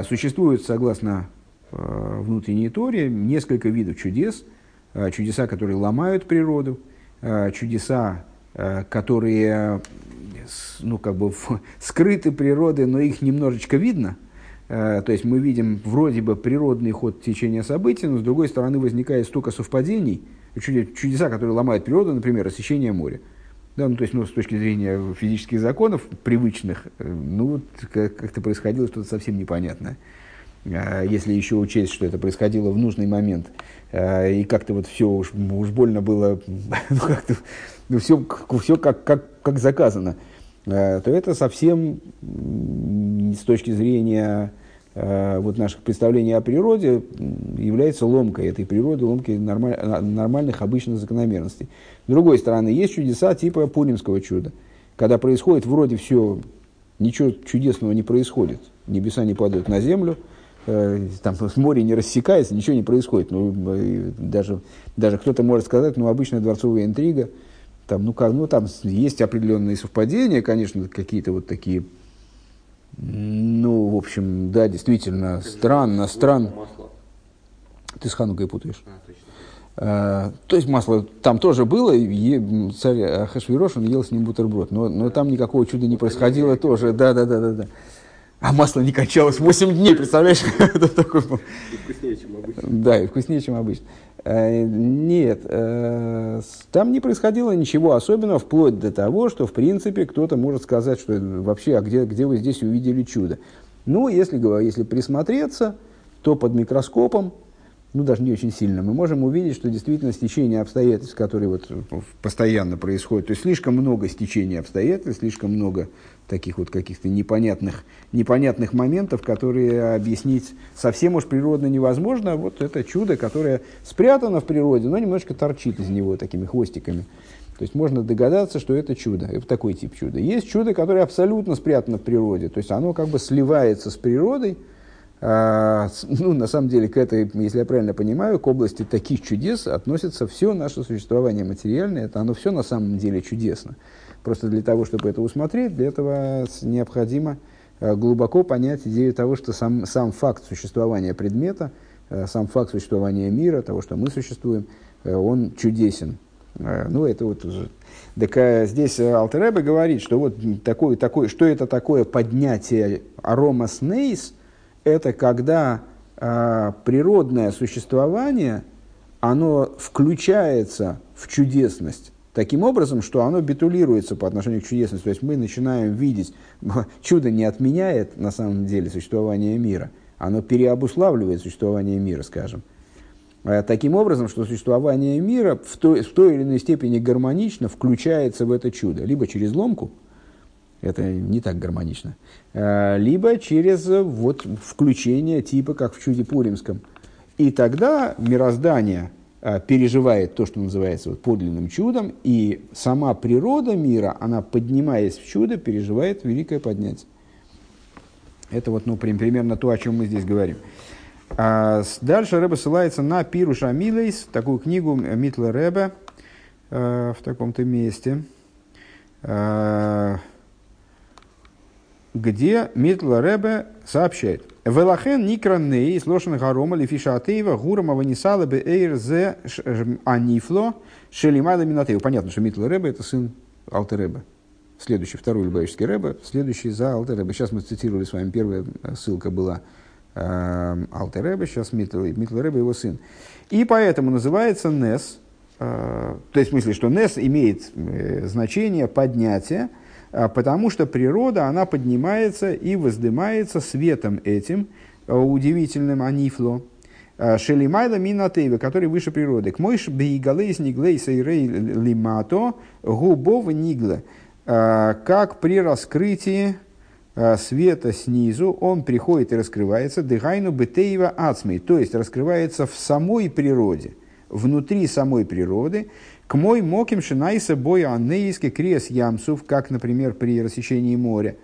Существует, согласно Э, внутренней Торе несколько видов чудес. Э, чудеса, которые ломают природу, чудеса, которые ну, как бы скрыты природой, но их немножечко видно. То есть мы видим вроде бы природный ход течения событий, но с другой стороны возникает столько совпадений, чудеса, которые ломают природу, например, рассечение моря. Да, ну, то есть, ну, с точки зрения физических законов, привычных, э, ну, вот как- как-то происходило что-то совсем непонятное. А Если еще учесть, что это происходило в нужный момент, а, и как-то вот все уж, уж больно было, ну, как-то, ну, все, все как, как, как заказано, а, то это совсем с точки зрения вот наших представлений о природе является ломкой этой природы, ломкой нормаль- а, нормальных обычных закономерностей. С другой стороны, есть чудеса типа Пуримского чуда, когда происходит вроде все, ничего чудесного не происходит, небеса не падают на землю, э, там море не рассекается, ничего не происходит. Ну, э, даже, даже кто-то может сказать, ну, обычная дворцовая интрига, там, ну, как, ну, там есть определенные совпадения, конечно, какие-то вот такие, ну, в общем, да, действительно, странно, странно. Масло. Ты с Ханукой путаешь. А. А, то есть масло там тоже было, и царь Ахашвирош, он ел с ним бутерброд, но, но там никакого чуда не происходило тоже, да, да, да, да, да. А масло не кончалось 8 дней, представляешь? Это такой был. И вкуснее, чем обычно. Да, и вкуснее, чем обычно. Э, Нет, э, там не происходило ничего особенного, вплоть до того, что, в принципе, кто-то может сказать, что это вообще, а где, где вы здесь увидели чудо? Ну, если, если присмотреться, то под микроскопом, ну, даже не очень сильно, мы можем увидеть, что действительно стечение обстоятельств, которые вот в- постоянно происходят, то есть слишком много стечения обстоятельств, слишком много таких вот каких-то непонятных, непонятных моментов, которые объяснить совсем уж природно невозможно. Вот это чудо, которое спрятано в природе, но немножко торчит из него такими хвостиками. То есть можно догадаться, что это чудо, это такой тип чуда. Есть чудо, которое абсолютно спрятано в природе, то есть оно как бы сливается с природой, ну, на самом деле, к этой, если я правильно понимаю, к области таких чудес относится все наше существование материальное. Это оно все на самом деле чудесно. Просто для того, чтобы это усмотреть, для этого необходимо э, глубоко понять идею того, что сам, сам факт существования предмета, э, сам факт существования мира, того, что мы существуем, э, он чудесен. Ну, это вот уже. Так здесь Алтеребе говорит, что вот такой, такой, что это такое поднятие арома снейс, это когда а, природное существование, оно включается в чудесность таким образом, что оно битулируется по отношению к чудесности. То есть мы начинаем видеть, чудо не отменяет на самом деле существование мира, оно переобуславливает существование мира, скажем. А, Таким образом, что существование мира в той, в той или иной степени гармонично включается в это чудо. Либо через ломку, это не так гармонично, а, либо через э, вот, включение типа, как в чуде Пуримском. И тогда мироздание а, переживает то, что называется вот, подлинным чудом, и сама природа мира, она, поднимаясь в чудо, переживает великое поднятие. Это вот ну, прим- примерно то, о чем мы здесь говорим. А, дальше Рэбе ссылается на Пируша Милейс, такую книгу Митла Рэбе э, в таком-то месте, э, где Митла Рэбе сообщает. Велахен никраней из лошен гарома лифиша атеева гурама ванисала бе эйр зе ш- ж- анифло шелимайла минатею. Понятно, что Митла Рэбе это сын Алты Рэбе. Следующий, второй Любавический Рэбе, следующий за Алты Рэбе. Сейчас мы цитировали с вами, первая ссылка была э, Алты Рэбе, сейчас Митла, Митла Рэбе его сын. И поэтому называется Нес, э, то есть в смысле, что Нес имеет э, значение поднятия, потому что природа, она поднимается и воздымается светом этим, э, удивительным анифло, э, Шелимайла Минатейва, который выше природы. К мойш бейгалейс ниглей сейрей лимато губов нигла. Э, Как при раскрытии света снизу он приходит и раскрывается дыхайну бетеева ацмей, то есть раскрывается в самой природе, внутри самой природы, к мой моким шинайса боя анейски крес ямсов, как, например, при рассечении моря.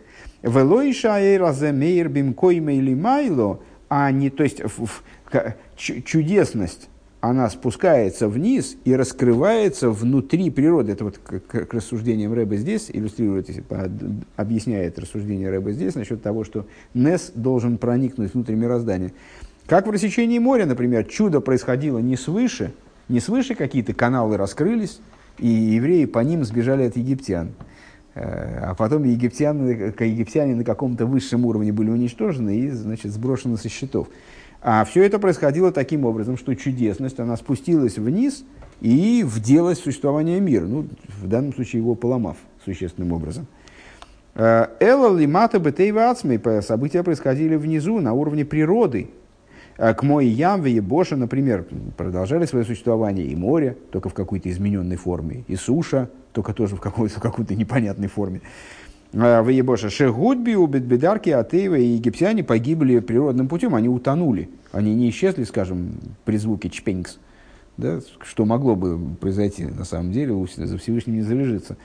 Велойша эйразе мейр бимкойма или майло, а не, то есть в- в- чудесность, она спускается вниз и раскрывается внутри природы. Это вот к, к- рассуждениям Рэба здесь иллюстрирует, объясняет рассуждение Рэба здесь насчет того, что Нес должен проникнуть внутрь мироздания. Как в рассечении моря, например, чудо происходило не свыше, не свыше какие-то каналы раскрылись, и евреи по ним сбежали от египтян. Э, А потом египтяне, египтяне на каком-то высшем уровне были уничтожены и значит, сброшены со счетов. А все это происходило таким образом, что чудесность, она спустилась вниз и вделась в существование мира, ну, в данном случае его поломав существенным образом. Э, Элла лимата бетейва ацмей, события происходили внизу, на уровне природы. Э, К мой ямве и боша, например, продолжали свое существование и море, только в какой-то измененной форме, и суша, только тоже в какой-то, какой-то непонятной форме. Э, в Ебоша Шегудби, у Бедбедарки, Атеева и египтяне погибли природным путем, они утонули. Они не исчезли, скажем, при звуке чпенькс, да, что могло бы произойти на самом деле, за Всевышним не залежится.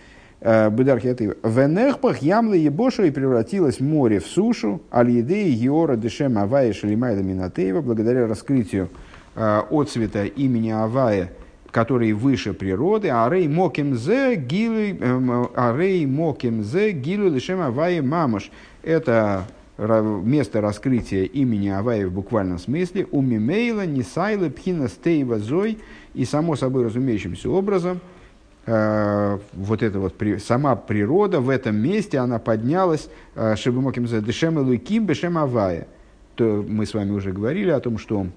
Бедарки Атеева. В Энехпах ямла Ебоша и превратилось море в сушу, аль-едеи Геора Дешем Авая Шалимайда Минатеева, благодаря раскрытию э, отцвета имени Авая, который выше природы, арей мокемзе гилы, эм, арей мокемзе гилу лишем авае мамаш. Это место раскрытия имени Авая в буквальном смысле. У мимейла нисайла пхина стейва зой. И само собой разумеющимся образом, э, вот эта вот сама природа в этом месте, она поднялась, э, чтобы мокемзе дешем луиким бешем Авая. То мы с вами уже говорили о том, что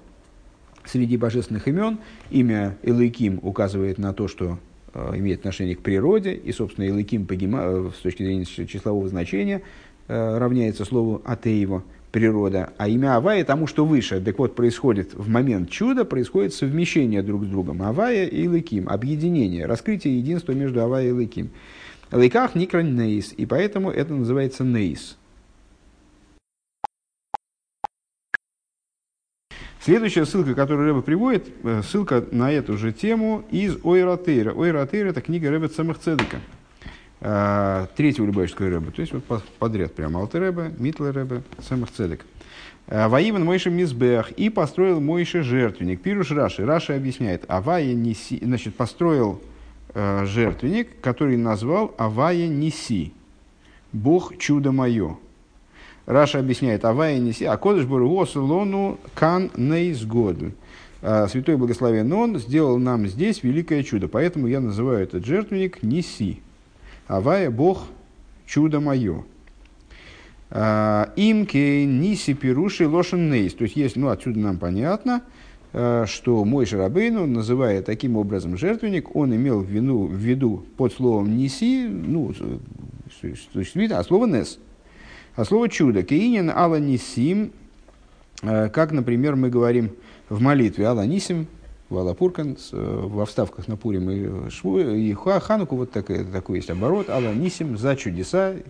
среди божественных имен имя Элейким указывает на то, что э, имеет отношение к природе, и, собственно, Элейким э, с точки зрения числового значения э, равняется слову Атеево, природа, а имя Авая тому, что выше. Так вот, происходит в момент чуда, происходит совмещение друг с другом Авая и Элейким, объединение, раскрытие единства между Авая и Элейким. Элейках никра нейс, и поэтому это называется нейс. Следующая ссылка, которую Рэба приводит, э, ссылка на эту же тему из Ойратейра. Ойратейра – это книга Рэба Цемах Цедека, третьего Любавического Рэба. То есть вот подряд прямо Митла Рэба, Цемах Цедек. «Э, Ваиван Мойша Мизбех и построил Мойша жертвенник. Пируш Раши. Раши объясняет, Авая Неси, значит, построил жертвенник, который назвал Авая Неси. Бог чудо мое. Раша объясняет, Авая неси, а Кодыш Баруос лону кан нейсгод. Святой Благословен Он сделал нам здесь великое чудо, поэтому я называю этот жертвенник Неси. Авая Бог чудо мое. Имке Ниси Пируши Лошен Нейс. То есть, есть, ну, отсюда нам понятно, что мой Шарабейну, называя таким образом жертвенник, он имел в виду, в виду под словом Неси, ну, существует, а слово Нес – а слово чудо. Киинин Алла Нисим, э, как, например, мы говорим в молитве Алла Нисим, в Аллапуркан, э, во вставках на Пурим и, Шву, и Хануку, вот такой, такой есть оборот, Алла Нисим за чудеса и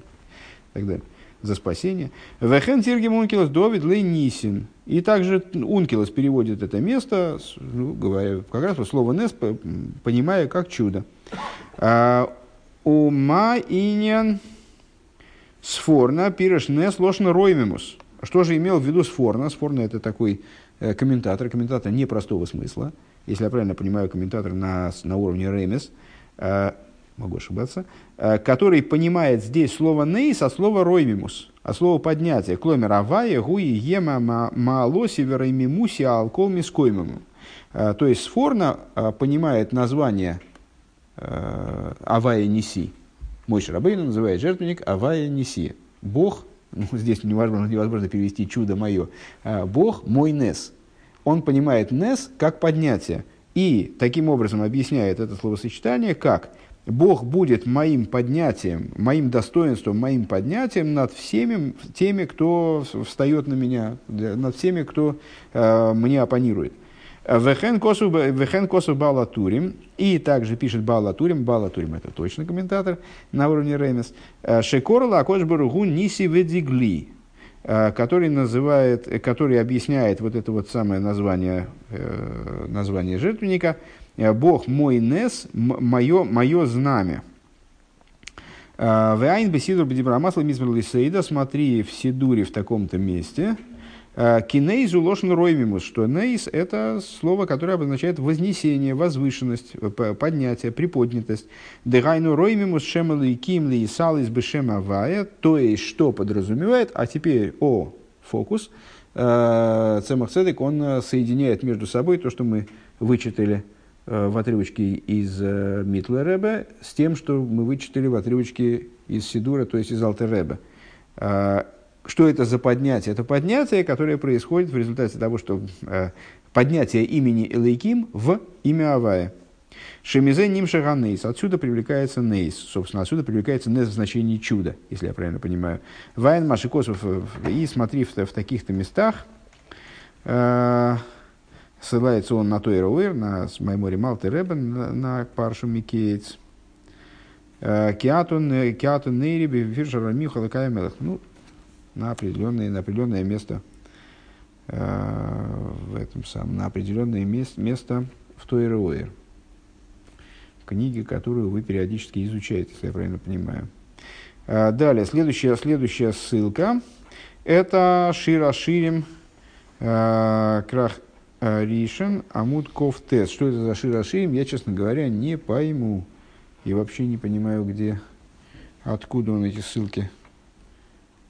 так далее, за спасение. Вехен Тиргим Ункилос Довид Лей Нисин. И также Ункилос переводит это место, ну, говоря, как раз вот слово Нес, понимая как чудо. А, Ума иньян Сфорна, пиреш не сложно роймимус. Что же имел в виду Сфорна? Сфорна это такой э, комментатор, комментатор непростого смысла. Если я правильно понимаю, комментатор на, на уровне Ремес, э, могу ошибаться, э, который понимает здесь слово нейс от слова роймимус, от слова поднятие. Кломер авая гуи ема маалоси вераймимуси алкол мискоймому. Э, то есть Сфорна э, понимает название э, авая неси, мой Шарабейн называет жертвенник Авая Неси. Бог, ну, здесь невозможно, невозможно перевести чудо мое, а, Бог мой Нес. Он понимает Нес как поднятие. И таким образом объясняет это словосочетание как Бог будет моим поднятием, моим достоинством, моим поднятием над всеми теми, кто встает на меня, над всеми, кто э, мне оппонирует. Вехен косу балатурим. И также пишет балатурим. Балатурим это точно комментатор на уровне Ремес. Шекорла акошбаругу ниси ведигли который называет, который объясняет вот это вот самое название, название жертвенника, Бог мой Нес, мое, мое знамя. Вайн беседур бедибрамасла мизмер лисейда, смотри в Сидуре в таком-то месте, Э, Кинейзу лошен роймимус, что нейс – это слово, которое обозначает вознесение, возвышенность, э, поднятие, приподнятость. Дегайну роймимус шемалы кимли и салис бешем авая, то есть, что подразумевает, а теперь о фокус, э, Цемах Цедек, он соединяет между собой то, что мы вычитали в отрывочке из Митлеребе, с тем, что мы вычитали в отрывочке из Сидура, то есть из Алтеребе. Что это за поднятие? Это поднятие, которое происходит в результате того, что э, поднятие имени Элейким в имя Авая. Шемизе нимшага нейс. Отсюда привлекается нейс. Собственно, отсюда привлекается нейс в значении чуда, если я правильно понимаю. Вайн Машикосов. И смотри в, в таких-то местах, э, ссылается он на Тойра Уэр, на Маймори Малты Ребен, на, на Паршу Микейтс. Э, Киатун Нейриби Виршара Михала Каймелах. Ну, на определенное, на определенное место э, в этом самом, на определенное мест, место в Тойра Уэр книги, которую вы периодически изучаете, если я правильно понимаю. А, далее, следующая, следующая ссылка. Это Шира Ширим а, Крах а, Ришен Амуд Ковтес. Что это за Шира Ширим, я, честно говоря, не пойму. И вообще не понимаю, где, откуда он эти ссылки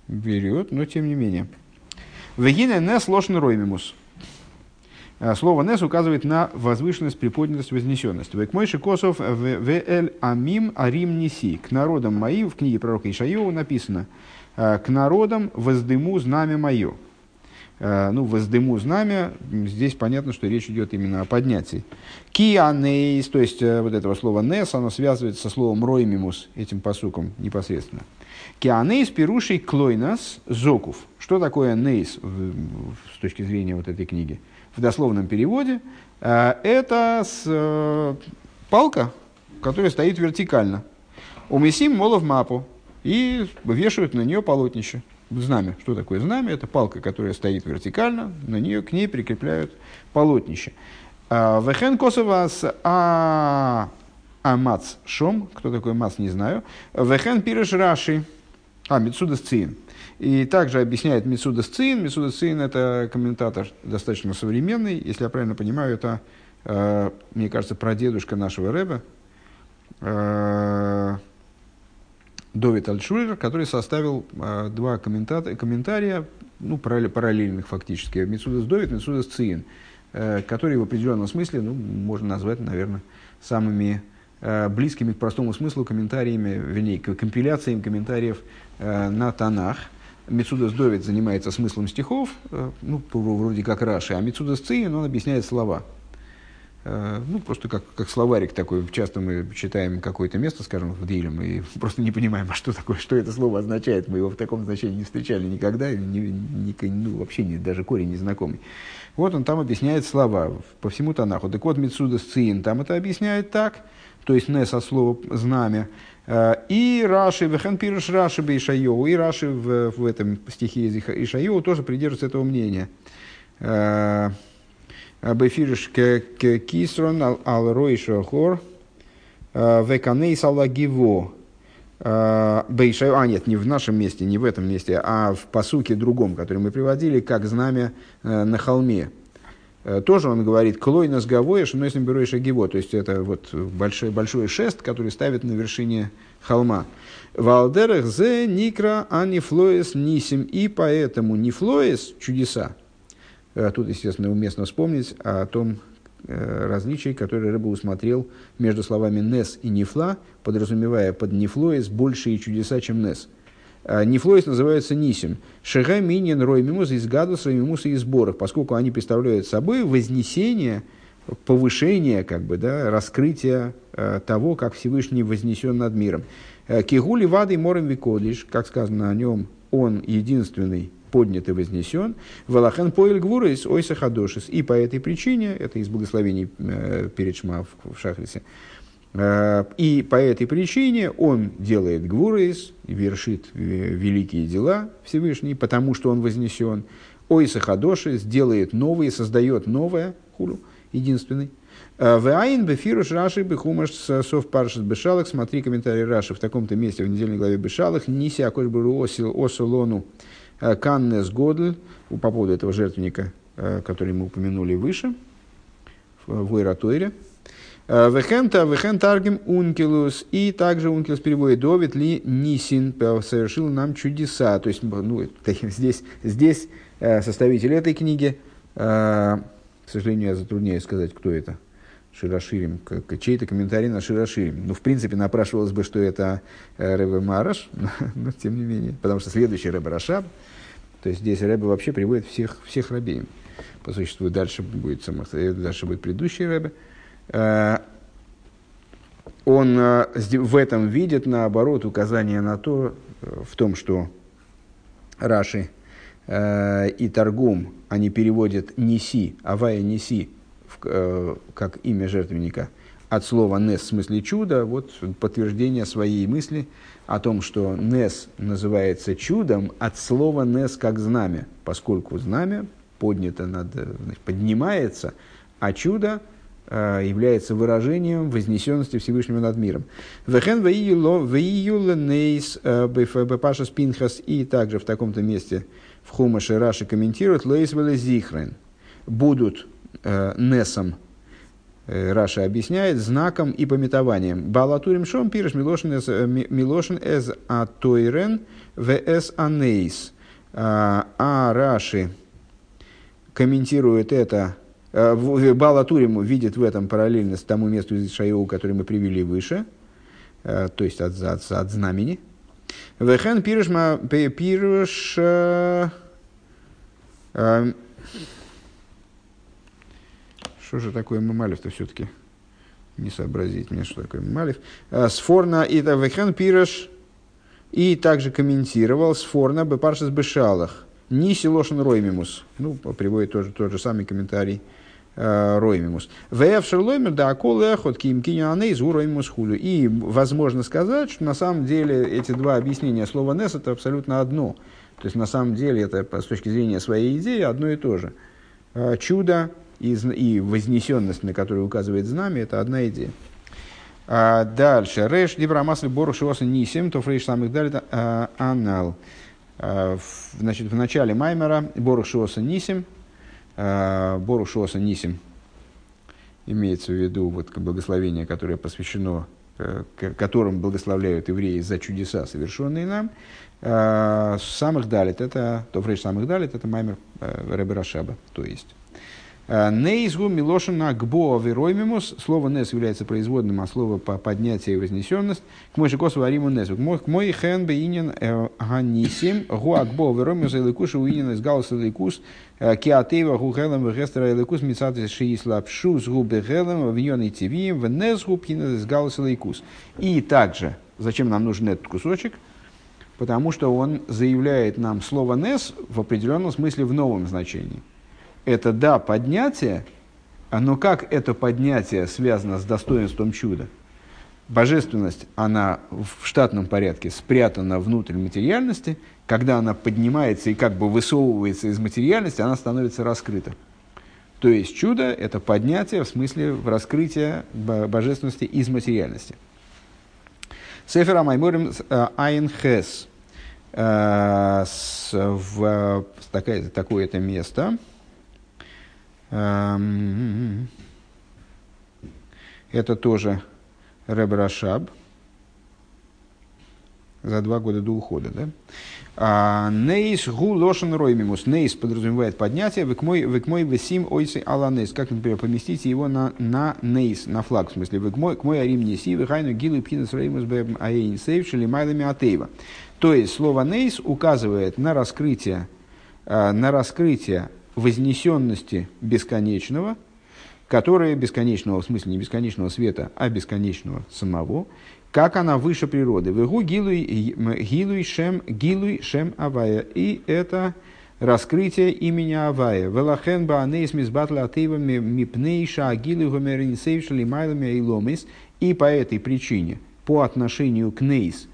берет, но тем не менее. Вегина не сложный роймимус. А, слово «нес» указывает на возвышенность, приподнятость, вознесенность. «Век мойши косов в амим арим неси». К народам моим, в книге пророка Ишаева написано «К народам воздыму знамя мое». А, ну, воздыму знамя, здесь понятно, что речь идет именно о поднятии. Кианейс, то есть э, вот этого слова нес, оно связывается со словом роймимус, этим посуком непосредственно. Кианейс пирушей клойнас зокув. Что такое нейс с точки зрения вот этой книги? в дословном переводе, э, это с, э, палка, которая стоит вертикально. У Мессим молов мапу и вешают на нее полотнище. Знамя. Что такое знамя? Это палка, которая стоит вертикально, на нее, к ней прикрепляют полотнище. Э, Вехен косовас а амац шом. Кто такой мац, не знаю. Вехен пиреш раши. А, Мецудас Циин. И также объясняет Мисуда Сцин. Мисуда Сцин – это комментатор достаточно современный. Если я правильно понимаю, это, э, мне кажется, прадедушка нашего Рэба, э, Довид Альшулер, который составил э, два комментария, ну, параллельных фактически, Мисуда Довид, Мисуда Сцин, которые в определенном смысле, ну, можно назвать, наверное, самыми близкими к простому смыслу комментариями, вернее, компиляциями комментариев на Танах – Мецудас Довид занимается смыслом стихов, э, ну, вроде как Раши, а Мецудас Циин, он объясняет слова. Э, ну, просто как, как словарик такой. Часто мы читаем какое-то место, скажем, в Дилем, и просто не понимаем, а что такое, что это слово означает. Мы его в таком значении не встречали никогда, ни, ни, ну, вообще не, даже корень не знакомый. Вот он там объясняет слова по всему Танаху. Так вот, Мецудас Циин там это объясняет так, то есть не со слова знамя, Э, и Раши, Вехен Пируш Раши Бейшайоу, и Раши в, в этом стихе из Ишайоу тоже придерживается этого мнения. Э, Бефириш Кисрон Ал Ройша Хор э, Веканей Салагиво. Бейшайо, а нет, не в нашем месте, не в этом месте, а в посуке другом, который мы приводили, как знамя на холме. Э, тоже он говорит, клой нас гавоешь, но если берешь агиво, то есть это вот большой, большой шест, который ставит на вершине холма. Валдерах зе никра анифлоес нисим, и поэтому нифлоес чудеса. Э, тут, естественно, уместно вспомнить о том э, различии, которое Рыба усмотрел между словами «нес» и «нифла», подразумевая под «нифлоес» большие чудеса, чем «нес». А, Нефлоис называется Нисим. Шега минин рой мимус из гадуса мимуса и сборах, поскольку они представляют собой вознесение, повышение, как бы, да, раскрытие э, того, как Всевышний вознесен над миром. Э, Кигули вады морем викодиш, как сказано о нем, он единственный поднят и вознесен. Валахен поэль гвурис ойса хадошис. И по этой причине, это из благословений э, перед Шма в, Шахрисе, и по этой причине он делает гвурейс, вершит э, великие дела Всевышний, потому что он вознесен. Ой Сахадоши сделает новые, создает новое, хулю, единственный. Э, Ваин бефируш Раши бехумаш сов паршит бешалах. Смотри комментарий Раши в таком-то месте в недельной главе бешалах. Ниси акош беру осолону каннес годль. По поводу этого жертвенника, который мы упомянули выше, в Иратуэре. Э, Вехента, вехен таргим ункилус. И также ункилус переводит Довид ли Нисин совершил нам чудеса. То есть, ну, здесь, здесь э, составитель этой книги, э, к сожалению, я затрудняюсь сказать, кто это. Широширим, чей-то комментарий на Широширим. Ну, в принципе, напрашивалось бы, что это Рэбе Мараш, но, тем не менее, потому что следующий Рэбе Рашаб, то есть здесь Рэбе вообще приводит всех, всех По существу дальше будет, дальше будет предыдущий Рэбе. Э, он э, в этом видит, наоборот, указание на то, э, в том, что Раши и Торгум, они переводят «неси», «авая неси», как имя жертвенника, от слова «нес» в смысле «чудо», вот подтверждение своей мысли о том, что «нес» называется чудом от слова «нес» как знамя, поскольку знамя поднято над, поднимается, а чудо является выражением вознесенности Всевышнего над миром. Вехен нейс бепашас пинхас и также в таком-то месте в Хумаше Раши комментирует лейс зихрен будут э, несом э, Раша объясняет знаком и пометованием. Балатурим шом пириш милошин эз, э, ми- милошин эз атойрен вс анейс. А а Раши комментирует это, э, Балатурим видит в этом параллельность тому месту из Шайоу, который мы привели выше, э, то есть от, от, от знамени. Вехен пириш, ма- пи- пириш э, что же такое мемалев-то все-таки? Не сообразить мне, что такое мемалев. Сфорна и Вехен Пираш и также комментировал Сфорна Бепаршас Бешалах. Ниси Лошен Роймимус. Ну, приводит тоже тот же самый комментарий э, Роймимус. Вэф Шерлоймер да акол эхот ким из Роймимус хулю. И возможно сказать, что на самом деле эти два объяснения слова Нес это абсолютно одно. То есть на самом деле это с точки зрения своей идеи одно и то же. Э, Чудо и, и вознесенность, на которую указывает знамя, это одна идея. А, дальше. Реш дибрамасли бору шиоса нисим, то фрейш самых далит а, анал. В- Значит, в начале Маймера бору шиоса нисим, а, бору шиоса нисим, имеется в виду вот благословение, которое посвящено, э, которым благословляют евреи за чудеса, совершенные нам. Самых далит, это, то фрейш самых далит, это Маймер э, Ребе Рашаба, то есть. Нейзгу Милошина Гбо Вероймимус. Слово Нес является производным, а слово по поднятие и вознесенность. К мой шикосу вариму Несу. К мой хен бейнин ганисим. Гу Агбо Вероймимус Эликуш уинин из галус Эликус. Киатева гу хелем вегестера Эликус мицатис шиис лапшу с гу бегелем виньон и тивием в Несгу пинин из галус Эликус. И также, зачем нам нужен этот кусочек? Потому что он заявляет нам слово «нес» в определенном смысле в новом значении это да, поднятие, а но как это поднятие связано с достоинством чуда? Божественность, она в штатном порядке спрятана внутрь материальности, когда она поднимается и как бы высовывается из материальности, она становится раскрыта. То есть чудо – это поднятие в смысле в раскрытие бо- божественности из материальности. Сефера Майморим Айн Хес. Э, с- в- такая- Такое-то место. Это тоже Реб Рашаб за два года до ухода. Да? А, Нейс гу лошен роймимус. Нейс подразумевает поднятие. Век мой весим ойцы аланейс. Как, например, поместите его на, на нейс, на флаг. В смысле, век мой, арим неси, вехайну гилу пхинес реймус бэм аэйн сейв шелимайлами атеева. То есть, слово нейс указывает на раскрытие, э, на раскрытие вознесенности бесконечного, которое бесконечного, в смысле не бесконечного света, а бесконечного самого, как она выше природы. Вегу гилуй, гилуй шем, гилуй шем авая. И это раскрытие имени Авая. Велахен баанейс мизбатла атеева мипнейша агилуй гомерин сейвшали майлами иломис. И по этой причине, по отношению к нейс,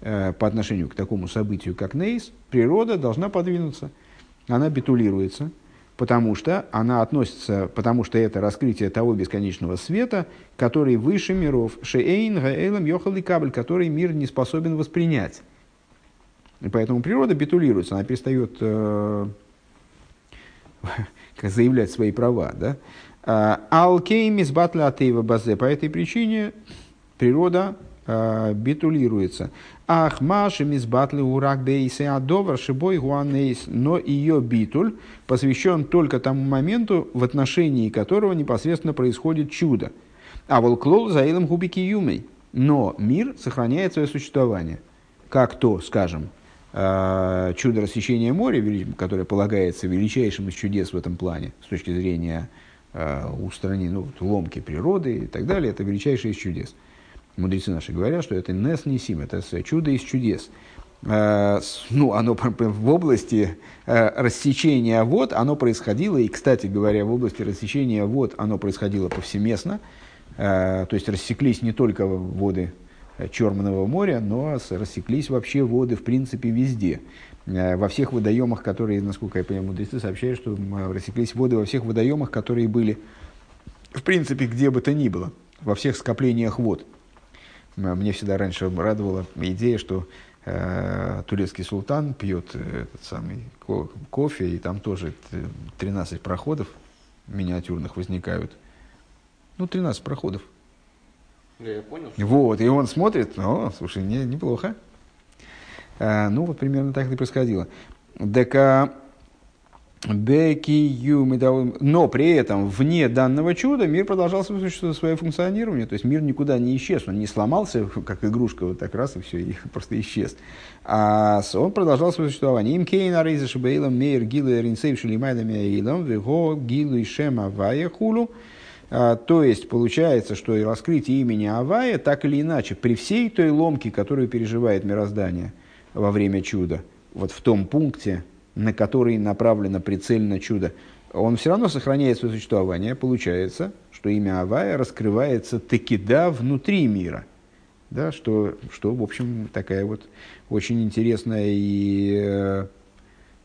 э, по отношению к такому событию, как нейс, природа должна подвинуться. Она битулируется, потому что она относится, потому что это раскрытие того бесконечного света, который выше миров, шеэйн гаэлем йохал и кабель, который мир не способен воспринять. И поэтому природа битулируется, она перестает э, заявлять свои права. Да? Алкеймис батла атеева базе. По этой причине природа э, битулируется. Ах, маши мизбатлы урак бейсе адовар шибой гуанейс. Но ее битуль посвящен только тому моменту, в отношении которого непосредственно происходит чудо. А волклол заилом губики юмей. Но мир сохраняет свое существование. Как то, скажем, э, чудо рассечения моря, которое полагается величайшим из чудес в этом плане, с точки зрения э, устранения ну, ломки природы и так далее, это величайшее из чудес. Мудрецы наши говорят, что это нес несим, это чудо из чудес. Э, ну, оно в области э, рассечения вод, оно происходило, и, кстати говоря, в области рассечения вод оно происходило повсеместно, Э, то есть рассеклись не только воды Черного моря, но рассеклись вообще воды, в принципе, везде. Во всех водоемах, которые, насколько я понимаю, мудрецы сообщают, что рассеклись воды во всех водоемах, которые были, в принципе, где бы то ни было, во всех скоплениях вод. М, Мне всегда раньше радовала идея, что э, турецкий султан пьет э, этот самый ко- кофе, и там тоже т- 13 проходов миниатюрных возникают. Ну, 13 проходов. Да, я понял. Вот, и он смотрит, о, слушай, не, неплохо. А, ну, вот примерно так и происходило. Юмидау- Но при этом вне данного чуда мир продолжал свое, функционирование. То есть мир никуда не исчез, он не сломался, как игрушка, вот так раз и все, и просто исчез. А он продолжал свое существование. Им кейна рейза шабейлам мейр гилу ринсейв шелимайдами аилам вего гилу и шема вая хулу. А, То есть получается, что и раскрытие имени Авая, так или иначе, при всей той ломке, которую переживает мироздание во время чуда, вот в том пункте, на который направлено прицельно чудо, он все равно сохраняет свое существование. Получается, что имя Авая раскрывается таки да внутри мира. Да, что, что, в общем, такая вот очень интересная и э,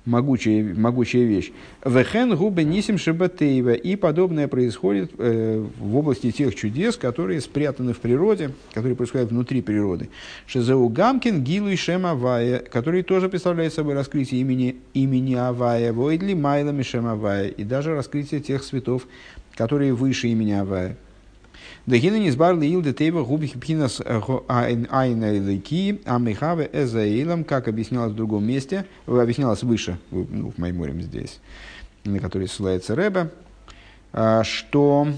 могучая, могучая вещь. Вехен губы нисим шибатеева. И подобное происходит э, в области тех чудес, которые спрятаны в природе, которые происходят внутри природы. Шизеу Гамкин, Гилу и Шем Авая, который тоже представляет собой раскрытие имени, имени Авая, Войдли, Майлами Шем Авая, и даже раскрытие тех светов, которые выше имени Авая. Дагина низбар лиил детейва губих пхинас айна лейки амихаве эзаилам, как объяснялось в другом месте, э, объяснялось выше, в- ну, в Майморем здесь, на который ссылается Рэбе, а, что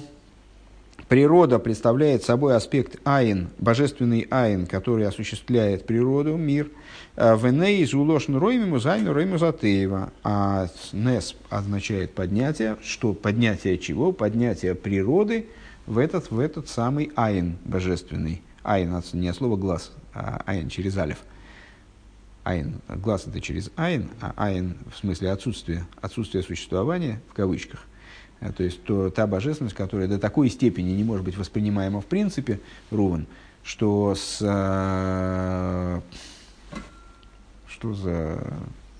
природа представляет собой аспект айн, божественный айн, который осуществляет природу, мир. ונס הוא לשון רוממות זהו רוממות הטבע. А нес означает поднятие. Что поднятие чего? Поднятие природы в этот, в этот самый айн божественный. Айн, не от слова глаз, а айн через алиф. Айн, глаз это через айн, а айн в смысле отсутствие, отсутствие существования в кавычках. Э, То есть то, та божественность, которая до такой степени не может быть воспринимаема в принципе, Руван, что с... э, что за...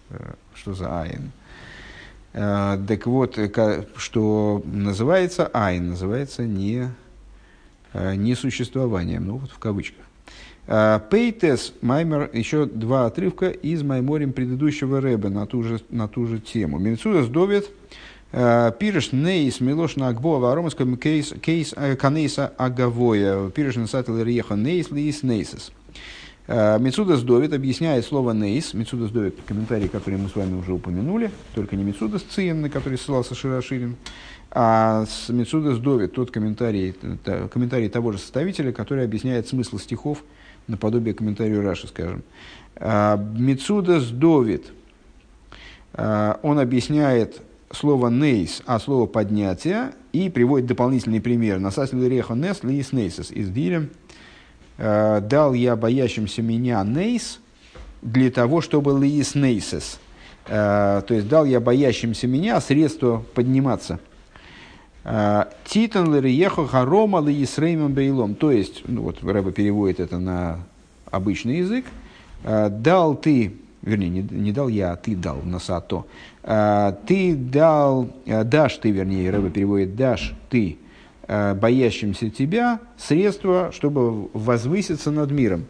э, Что за айн? Э, Так вот, э, что называется айн, называется не, э, не существованием, ну вот в кавычках. Пейтес Маймер, еще два отрывка из Майморем предыдущего Рэба на ту же, на ту же тему. Минцудас Довид, Пириш Нейс Милош на Агбо Варомском кейс кейс Канейса Агавоя, Пириш Насател Риеха Нейс Лиис Нейсес. Мецудас Довид объясняет слово «нейс». Мецудас Довид – комментарий, который мы с вами уже упомянули, только не Мецудас Циен, на который ссылался Широширин, а Мецудас Довид, тот комментарий, та- комментарий того же составителя, который объясняет смысл стихов наподобие комментарию Раши, скажем. А, Мецудас Довид, а, он объясняет слово «нейс», а слово «поднятие», и приводит дополнительный пример. «Насасил реха нес лиис нейсес» из Дилем – Э, дал я боящимся меня нейс для того, чтобы лиис нейсес. Э, То есть дал я боящимся меня средство подниматься. Э, Титан лириехо харома лиис реймом бейлом. То есть, ну вот Рэба переводит это на обычный язык. Э, Дал ты, вернее, не, не дал я, а ты дал на сато. Э, Ты дал, э, дашь ты, вернее, Рэба переводит, дашь ты э, боящимся тебя средства, чтобы возвыситься над миром.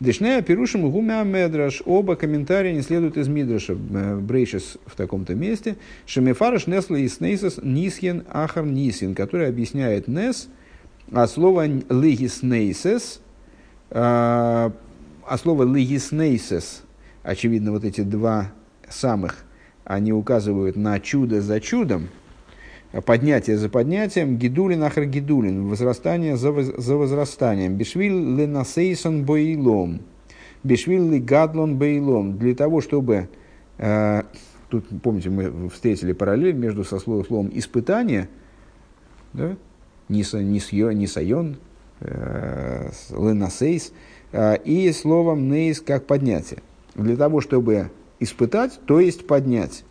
Дешнея пирушим гумя медраш. Оба комментария не следуют из Мидраша. Э, Брейшис в таком-то месте. Шемефараш несла и снейсас нисхен ахар нисин, который объясняет нес, а слово легиснейсес, а слово легиснейсес, очевидно, вот эти два самых, они указывают на чудо за чудом, поднятие за поднятием, гидулин ахар гидулин, возрастание за, за возрастанием, бешвиль ленасейсон боилом, бешвиль ли гадлон боилом, для того, чтобы, э, тут, помните, мы встретили параллель между со словом, испытание, да, нисайон, э, לנסות, э, и словом нейс как поднятие. Для того, чтобы испытать, то есть поднять.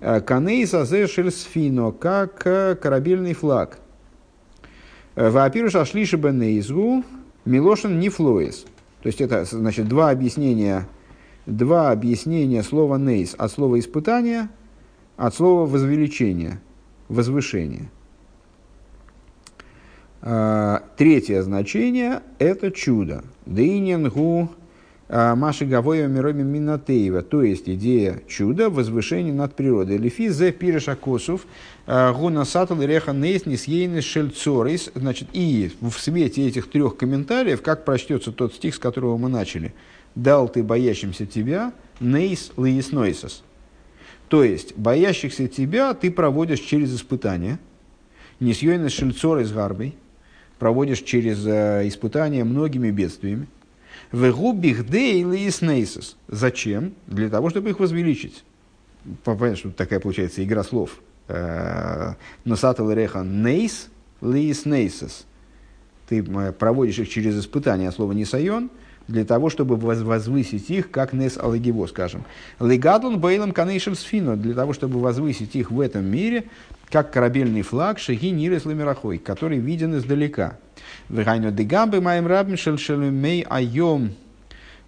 Э, כנס הזה של ספינה, как э, корабельный флаг. Э, והפירוש השלישי בנס הוא, מלשון נפלאות. То есть это значит два объяснения, два объяснения слова нейс от слова испытания, от слова возвеличение, возвышение. Третье значение – это чудо. Дейнингу Маши Гавоя Мироми Минатеева, то есть идея чуда, возвышения над природой. Лифи зе пиреша косов, гуна сатал реха нейснис ейнис шельцорис. Значит, и в свете этих трех комментариев, как прочтется тот стих, с которого мы начали. Дал ты боящимся тебя нейс лиеснойсос. То есть, боящихся тебя ты проводишь через испытания. Не съейнис шельцорис гарбой. Проводишь через испытания многими бедствиями. Вегубих дейли и снейсис. Зачем? Для того, чтобы их возвеличить. Понятно, что такая получается игра слов. Носатал реха нейс ли снейсис. Ты проводишь их через испытание, а слово несайон, для того, чтобы возвысить их, как Нес Алагиво, скажем. Легадон Бейлом Канейшем Сфино, для того, чтобы возвысить их в этом мире, как корабельный флаг Шаги Нирес Ламирахой, который виден издалека. Вегайно дегамбы моим рабим шельшелюмей айом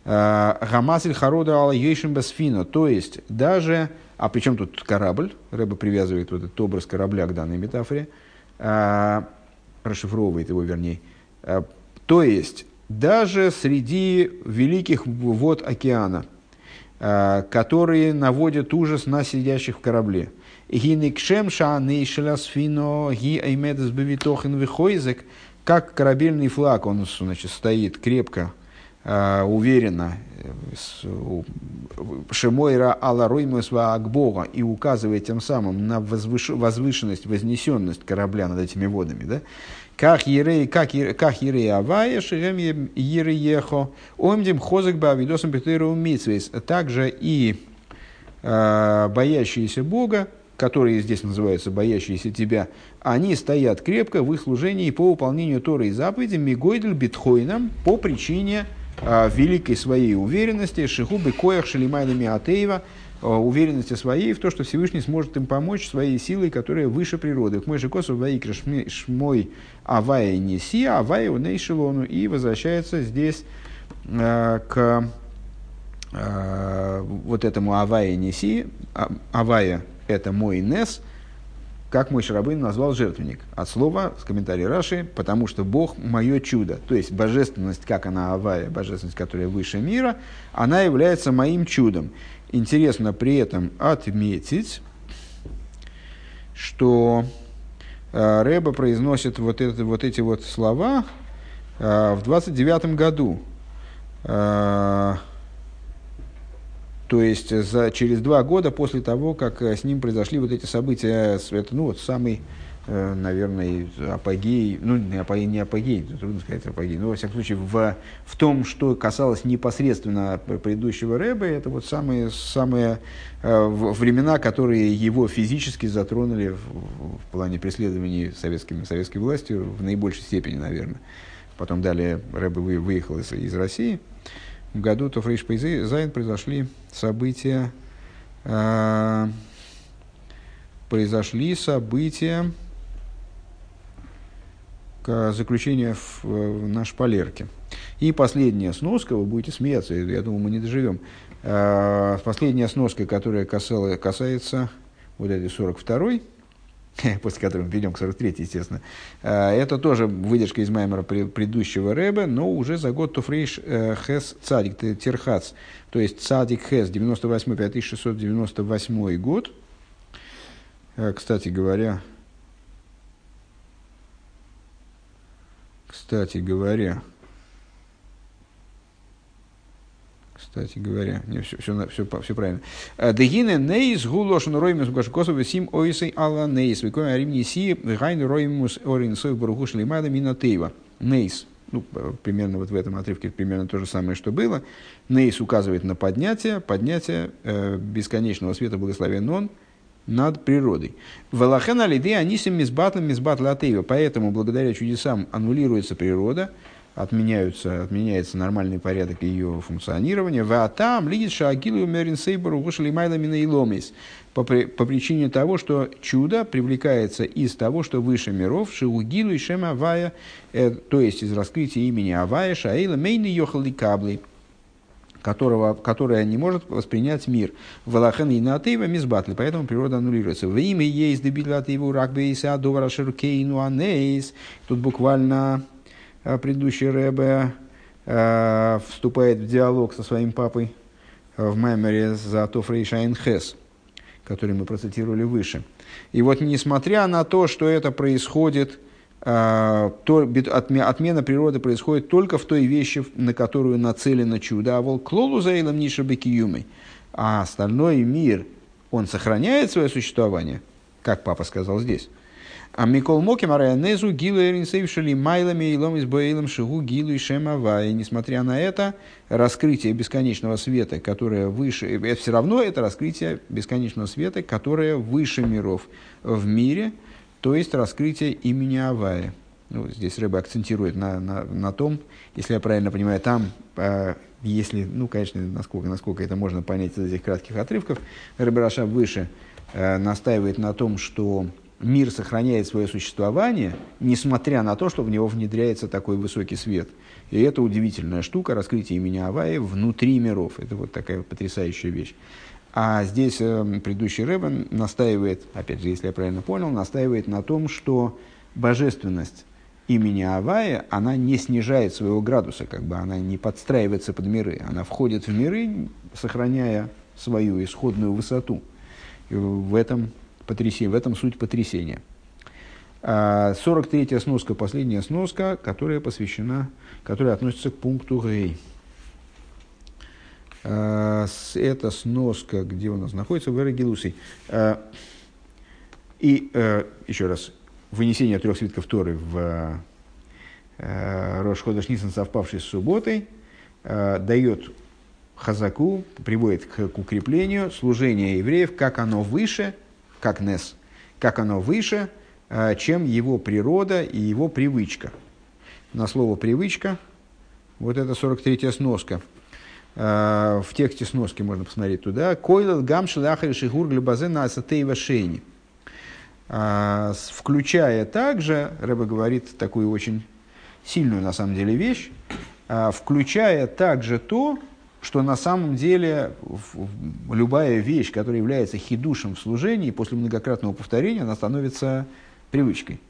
гамасиль харода ала ейшим басфино. То есть, даже, а причем тут корабль, Рэба привязывает вот этот образ корабля к данной метафоре, расшифровывает его вернее. То есть, даже среди великих вод океана, которые наводят ужас на сидящих в корабле. Гиникшем шааны шелясфино ги аймедес вихойзек, как корабельный флаг, он значит, стоит крепко, уверенно, Шемойра Алла Роймусва Акбога и указывает тем самым на возвыш, возвышенность, вознесенность корабля над этими водами. Да? Как ерей, как, как ерей авая, шерем ерей ехо, омдим хозак ба видосом петеру митсвейс. Также и э, боящиеся Бога, которые здесь называются боящиеся тебя, они стоят крепко в их служении по выполнению Торы и заповедей Мигойдель Битхойном по причине э, великой своей уверенности, Шихубы Коях Шалимайна Атеева, уверенности своей в то, что Всевышний сможет им помочь своей силой, которая выше природы. К Мойши Косу Ваикра Шмой Авая Неси, Авая Унейшелону. И возвращается здесь э, к э, вот этому Авая Неси. Авая – это мой Нес, как мой Шарабын назвал жертвенник. От слова, с комментарием Раши, потому что Бог – мое чудо. То есть божественность, как она Авая, божественность, которая выше мира, она является моим чудом. Интересно при этом отметить, что э, Рэба произносит вот, это, вот эти вот слова э, в 29 году. Э, то есть за, через два года после того, как с ним произошли вот эти события, это ну, вот самый наверное, апогей, ну, не апогей, не апогей, трудно сказать апогей, но, во всяком случае, в, в том, что касалось непосредственно предыдущего Рэба, это вот самые, самые э, времена, которые его физически затронули в, в плане преследований советскими, советской властью в наибольшей степени, наверное. Потом далее Рэбе выехал из, из России. В году Тофрейш Зайн произошли события, э, произошли события, к заключению в, в на шпалерке. И последняя сноска, вы будете смеяться, я думаю, мы не доживем. Э, последняя сноска, которая касала, касается вот этой 42-й, после которой мы перейдем к 43 естественно, э, это тоже выдержка из Маймера предыдущего Рэба, но уже за год Туфрейш э, Хес Цадик Терхац, то есть Цадик Хес, 98 5698 год. Кстати говоря, Кстати говоря, кстати говоря, не, все, все, все, все правильно. Э, Дегине нейс гулошен роймус гашкосов весим ойсей алла нейс. Викоя рим неси гайн роймус орин сой барухуш лимада минатеева. Нейс. Ну, примерно вот в этом отрывке примерно то же самое, что было. Нейс указывает на поднятие, поднятие э, бесконечного света благословен он, над природой. Валахена лиды анисим мизбатлем мизбатла атеева. Поэтому благодаря чудесам аннулируется природа, отменяются, отменяется нормальный порядок ее функционирования. В там лидит шаагилу мерин сейбору вышли майлами и ломис. По, по причине того, что чудо привлекается из того, что выше миров, шиугилу и шема авая, э, то есть из раскрытия имени Авая, Шаэйла, Мейны Йохал и Кабли, которого, которое не может воспринять мир. Валахан и Натеева мизбатли, поэтому природа аннулируется. В имя есть дебилативу ракбейса довара ширкейну анейс. Тут буквально а, предыдущий Рэбе а, вступает в диалог со своим папой а, в меморе за Тофрей Шайнхес, который мы процитировали выше. И вот несмотря на то, что это происходит, а, отмена природы происходит только в той вещи, на которую нацелено чудо. А волк клолу заилом нишабекиюмой. А остальной мир, он сохраняет свое существование, как папа сказал здесь. А Микол Моки Марайанезу Гилу Эринсейвшили Майлами и Ломис Боэйлом Шигу Гилу и Шемава. И несмотря на это, раскрытие бесконечного света, которое выше, это все равно это раскрытие бесконечного света, которое выше миров в мире, то есть раскрытие имени Авая. Ну, здесь Рэбе акцентирует на, на, на том, если я правильно понимаю, там, э, если, ну, конечно, насколько, насколько это можно понять из этих кратких отрывков, Рэбе Раша выше э, настаивает на том, что мир сохраняет свое существование, несмотря на то, что в него внедряется такой высокий свет. И это удивительная штука, раскрытие имени Авая внутри миров. Это вот такая потрясающая вещь. А здесь э, предыдущий Рэббен настаивает, опять же, если я правильно понял, настаивает на том, что божественность имени Авая, она не снижает своего градуса, как бы она не подстраивается под миры. Она входит в миры, сохраняя свою исходную высоту. И в этом, потрясение, в этом суть потрясения. А 43-я сноска, последняя сноска, которая посвящена, которая относится к пункту Гей. С- Это сноска, где у нас находится, в Эрагилусей. И э, еще раз, вынесение трех свитков Торы в э, Рошхода Шнисан, совпавший с субботой, э, дает хазаку, приводит к, к укреплению служения евреев, как оно выше, как Нес, как оно выше, э, чем его природа и его привычка. На слово «привычка» вот это 43-я сноска. Э, В тексте сноски можно посмотреть туда. «Койлел гам шелахар шигур глюбазен на асатеева шейни». С- Включая также, Рэбе говорит такую очень сильную на самом деле вещь, а, включая также то, что на самом деле любая вещь, которая является хидушем в служении, после многократного повторения, она становится привычкой.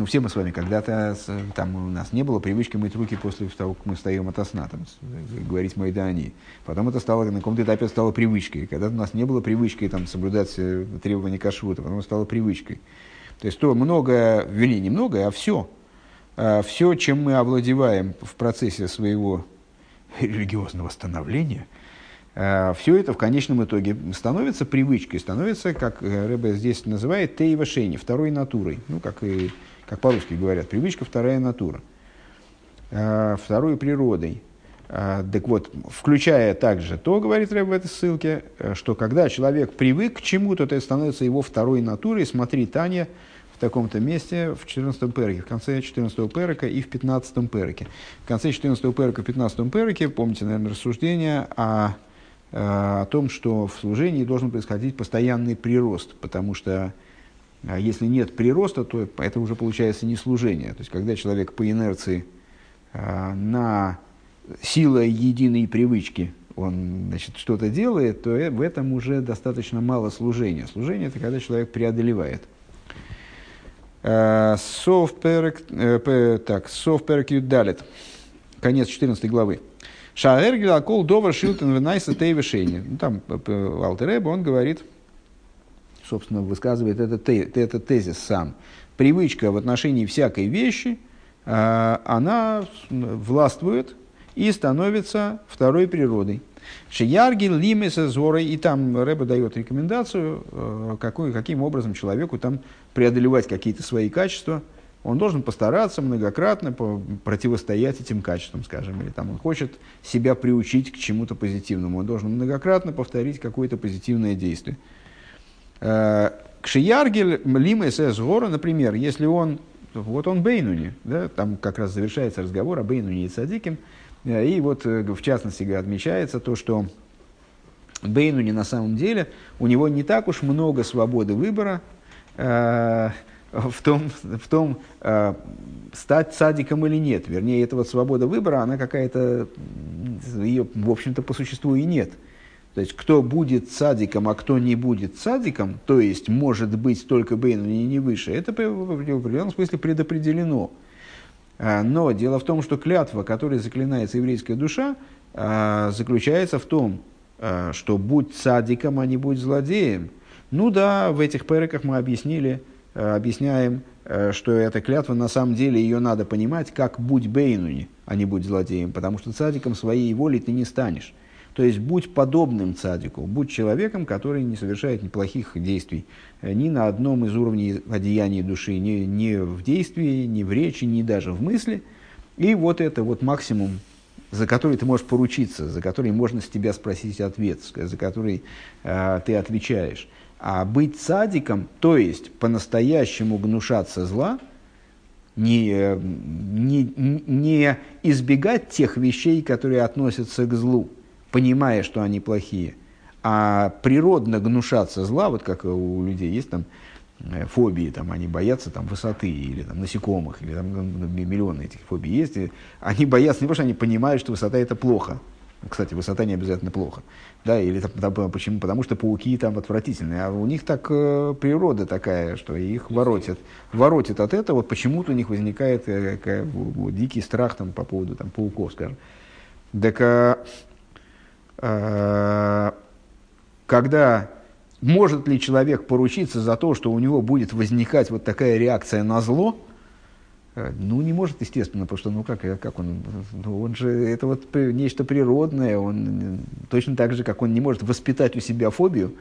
Ну, все мы с вами когда-то, там у нас не было привычки мыть руки после того, как мы встаем от сна, там, с- говорить «майдани». Потом это стало, на каком-то этапе стало привычкой. Когда-то у нас не было привычки там, соблюдать э, требования кашрута, потом стало привычкой. То есть то многое, вернее, не многое, а все, все, чем мы овладеваем в процессе своего религиозного становления, все это в конечном итоге становится привычкой, становится, как Рэбе здесь называет, тейва шейни, второй натурой. Ну, как, и, как по-русски говорят, привычка вторая натура. Э, Второй природой. Э, Так вот, включая также то, говорит Рэб в этой ссылке, э, что когда человек привык к чему-то, то это становится его второй натурой. Смотри, Таня, в таком-то месте в 14 переке, в конце 14 перека и в 15 переке. В конце 14 перека, в 15 переке, помните, наверное, рассуждение о, э, о том, что в служении должен происходить постоянный прирост, потому что а если нет прироста, то это уже получается не служение. То есть, когда человек по инерции а, на силой единой привычки он значит, что-то делает, то э- в этом уже достаточно мало служения. Служение – это когда человек преодолевает. Э, Сов перек, э, так, сов перек юдалит. Конец 14 главы. Шаэр акол довар шилтен венайса тейвешени. Ну, Там Алтереба, он говорит, собственно, высказывает этот, этот тезис сам. Привычка в отношении всякой вещи, а, она властвует и становится второй природой. Шияргил, лимеса, зорой, и там Рэба дает рекомендацию, э, какой, каким образом человеку там преодолевать какие-то свои качества. Он должен постараться многократно противостоять этим качествам, скажем, или там он хочет себя приучить к чему-то позитивному. Он должен многократно повторить какое-то позитивное действие. Э, Кшияргель Лима СС Гора, например, если он, вот он Бейнуни, да, там как раз завершается разговор о Бейнуни и Цадиким, э, и вот э, в частности отмечается то, что Бейнуни на самом деле, у него не так уж много свободы выбора, в том, в том стать садиком или нет. Вернее, эта вот свобода выбора, она какая-то, ее, в общем-то, по существу и нет. То есть, кто будет садиком, а кто не будет садиком, то есть, может быть только Бейну и не выше, это в определенном смысле предопределено. А, но дело в том, что клятва, которой заклинается еврейская душа, а, заключается в том, а, что будь садиком, а не будь злодеем. Ну да, в этих переках мы объяснили, объясняем, что эта клятва, на самом деле, ее надо понимать как будь бейнуни, а не будь злодеем, потому что садиком своей воли ты не станешь. То есть будь подобным цадику, будь человеком, который не совершает неплохих действий э, ни на одном из уровней одеяния души, ни, ни в действии, ни в речи, ни даже в мысли. И вот это вот максимум, за который ты можешь поручиться, за который можно с тебя спросить ответ, за который э, ты отвечаешь. А быть цадиком, то есть по-настоящему гнушаться зла, не, э, не, не избегать тех вещей, которые относятся к злу, понимая, что они плохие, а природно гнушаться зла, вот как у людей есть там э, фобии, там, они боятся там, высоты или там, насекомых, или там, миллионы этих фобий есть, и они боятся не потому, что они понимают, что высота это плохо. Кстати, высота не обязательно плохо. Да, или там, там, почему? Потому что пауки там отвратительные. А у них так э, природа такая, что их воротят. Воротит от этого, вот почему-то у них возникает э, э, дикий страх там, по поводу там, пауков, скажем. Так Э, когда может ли человек поручиться за то, что у него будет возникать вот такая реакция на зло, э, ну, не может, естественно, потому что, ну, как, как он, ну, он же, это вот нечто природное, он точно так же, как он не может воспитать у себя фобию,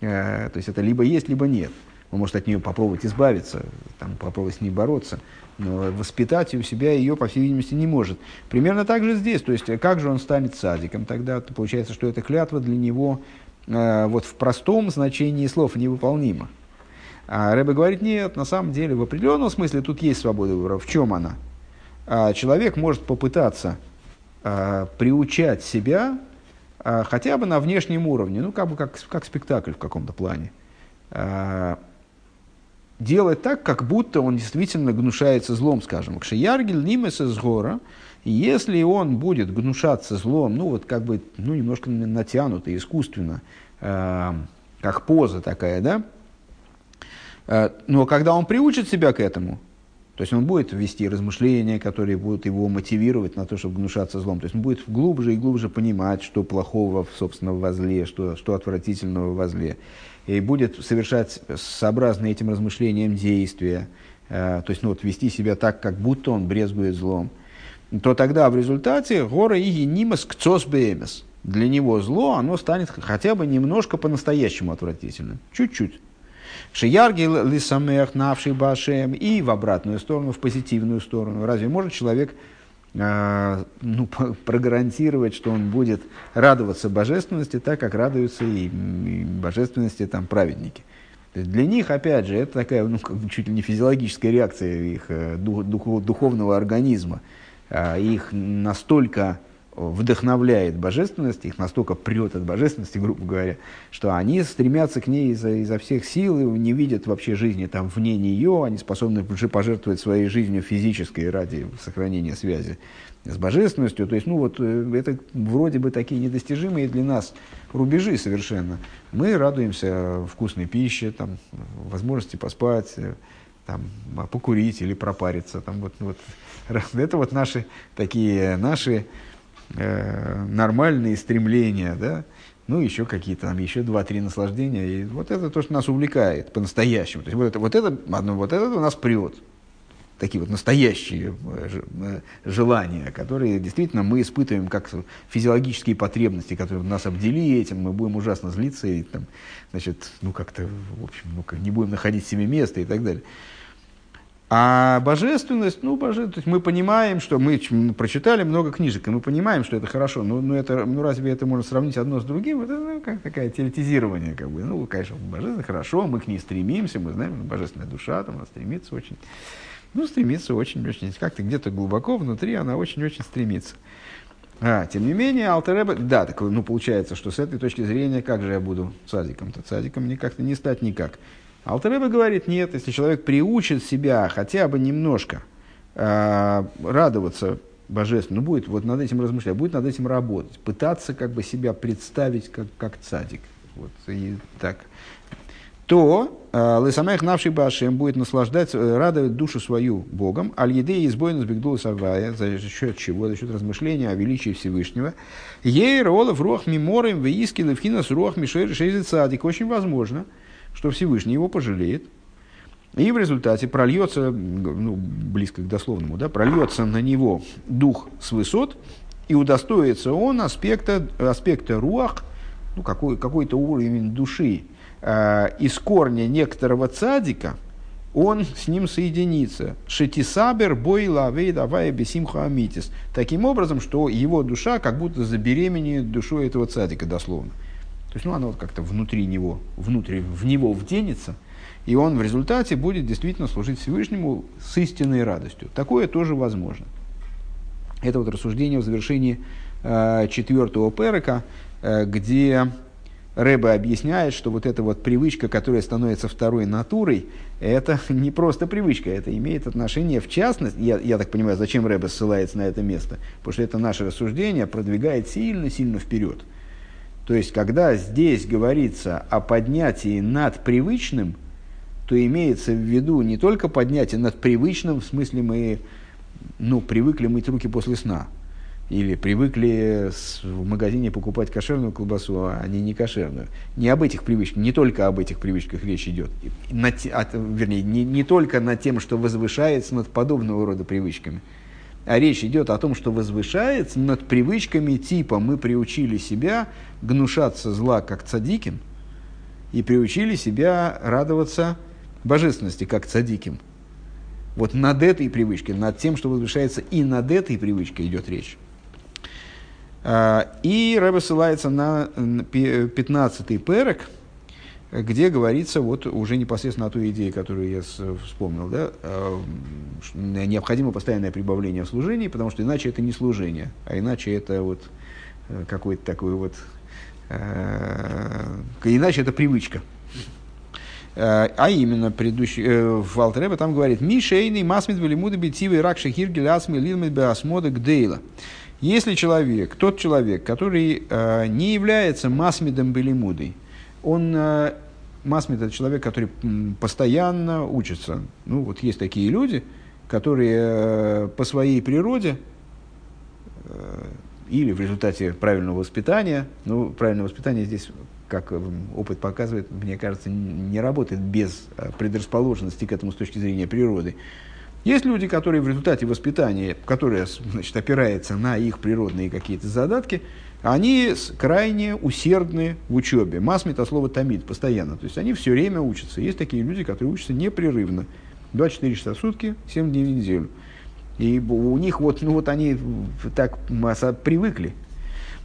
э, то есть это либо есть, либо нет. Он может от нее попробовать избавиться, там, попробовать с ней бороться, воспитать у себя ее, по всей видимости, не может. Примерно так же здесь. То есть, как же он станет садиком? Тогда получается, что эта клятва для него э, вот в простом значении слов невыполнима. А Рэбе говорит, нет, на самом деле, в определенном смысле тут есть свобода выбора. В чем она? А человек может попытаться а, приучать себя а, хотя бы на внешнем уровне, ну, как бы как, как спектакль в каком-то плане. А, делать так, как будто он действительно гнушается злом, скажем. Кшияргель нимес из гора, если он будет гнушаться злом, ну вот как бы, ну немножко натянуто, искусственно, э, как поза такая, да, э, но когда он приучит себя к этому, то есть он будет вести размышления, которые будут его мотивировать на то, чтобы гнушаться злом. То есть он будет глубже и глубже понимать, что плохого, собственно, в возле, что, что отвратительного в возле и будет совершать сообразно этим размышлениям действия, э, то есть ну, вот, вести себя так, как будто он брезгует злом, то тогда в результате гора и нимас кцос бемес. Для него зло, оно станет хотя бы немножко по-настоящему отвратительным. Чуть-чуть. Шиярги лисамех навший башем и в обратную сторону, в позитивную сторону. Разве может человек ну, прогарантировать, что он будет радоваться божественности так, как радуются и, божественности там, праведники. для них, опять же, это такая ну, чуть ли не физиологическая реакция их э, дух, дух, духовного организма. А, их настолько вдохновляет божественность, их настолько прет от божественности, грубо говоря, что они стремятся к ней изо, изо всех сил и не видят вообще жизни там вне нее, они способны пожертвовать своей жизнью физической ради сохранения связи с божественностью. То есть, ну вот, э, это вроде бы такие недостижимые для нас рубежи совершенно. Мы радуемся вкусной пище, там, возможности поспать, э, там, покурить или пропариться. Там, вот, вот. Это вот наши такие, наши э, нормальные стремления, да, ну, еще какие-то там, еще два-три наслаждения. И вот это то, что нас увлекает по-настоящему. То есть вот это, вот это, одно, вот это у нас прет. Такие вот настоящие э, э, желания, которые действительно мы испытываем как физиологические потребности, которые нас обдели этим, мы будем ужасно злиться и там, значит, ну как-то, в общем, ну, как, не будем находить себе места и так далее. А божественность, ну, боже, то есть мы понимаем, что мы, прочитали много книжек, и мы понимаем, что это хорошо. Но, но это, ну, разве это можно сравнить одно с другим? Это ну, как такое теоретизирование. Как бы. Ну, конечно, божественность хорошо, мы к ней стремимся, мы знаем, божественная душа, там, она стремится очень. Ну, стремится очень, очень. Как-то где-то глубоко внутри она очень-очень стремится. А, тем не менее, Алтереба, да, так, ну, получается, что с этой точки зрения, как же я буду цадиком-то? Цадиком мне как-то не стать никак. Алтареба говорит, нет, если человек приучит себя хотя бы немножко э, радоваться божественно, ну, будет вот над этим размышлять, будет над этим работать, пытаться как бы себя представить как, как цадик. Вот, и так. То Лысамех навший Башем будет наслаждаться, э, радовать душу свою Богом, аль еды избойно сбегдул сарвая, за счет чего? За счет размышления о величии Всевышнего. Ей ролов руах миморем выиски левхинас руах мишер шейзит цадик. Очень возможно, что Всевышний его пожалеет, и в результате прольется, ну, близко к дословному, да, прольется на него дух с высот, и удостоится он аспекта, аспекта руах, ну, какой, какой-то уровень души, э, из корня некоторого цадика, он с ним соединится. Шетисабер бой лавей давая бесимха амитис. Таким образом, что его душа как будто забеременеет душой этого цадика, дословно. То есть, ну, оно вот как-то внутри него, внутри, в него вденется, и он в результате будет действительно служить Всевышнему с истинной радостью. Такое тоже возможно. Это вот рассуждение в завершении э, четвертого перека, э, где Рэбе объясняет, что вот эта вот привычка, которая становится второй натурой, это не просто привычка, это имеет отношение в частности, я, я так понимаю, зачем Рэбе ссылается на это место, потому что это наше рассуждение продвигает сильно-сильно вперед. То есть, когда здесь говорится о поднятии над привычным, то имеется в виду не только поднятие над привычным, в смысле мы ну, привыкли мыть руки после сна, или привыкли в магазине покупать кошерную колбасу, а не не кошерную. Не об этих привычках, не только об этих привычках речь идет. На, от, вернее, не, не только над тем, что возвышается над подобного рода привычками, а речь идет о том, что возвышается над привычками типа мы приучили себя гнушаться зла как цадиким и приучили себя радоваться божественности как цадиким. Вот над этой привычкой, над тем, что возвышается и над этой привычкой идет речь. И Рэбе ссылается на 15-й перек, где говорится вот уже непосредственно о той идее, которую я вспомнил. Да? Необходимо постоянное прибавление в служении, потому что иначе это не служение, а иначе это вот какой-то такой вот... Иначе это привычка. А именно, предыдущий, э, в Алтеребе там говорит, «Мишейный масмит велимуды битивы ракши хиргель асми лилмит беасмода гдейла». Если человек, тот человек, который э, не является масмидом белимудой, он э, масмид это человек, который постоянно учится. Ну, вот есть такие люди, которые э, по своей природе э, или в результате правильного воспитания, ну, правильное воспитание здесь как опыт показывает, мне кажется, не работает без предрасположенности к этому с точки зрения природы. Есть люди, которые в результате воспитания, которое значит, опирается на их природные какие-то задатки, они крайне усердны в учебе. Масмит от слова томит постоянно. То есть они все время учатся. Есть такие люди, которые учатся непрерывно. 24 часа в сутки, 7 дней в неделю. И у них вот, ну вот они так привыкли.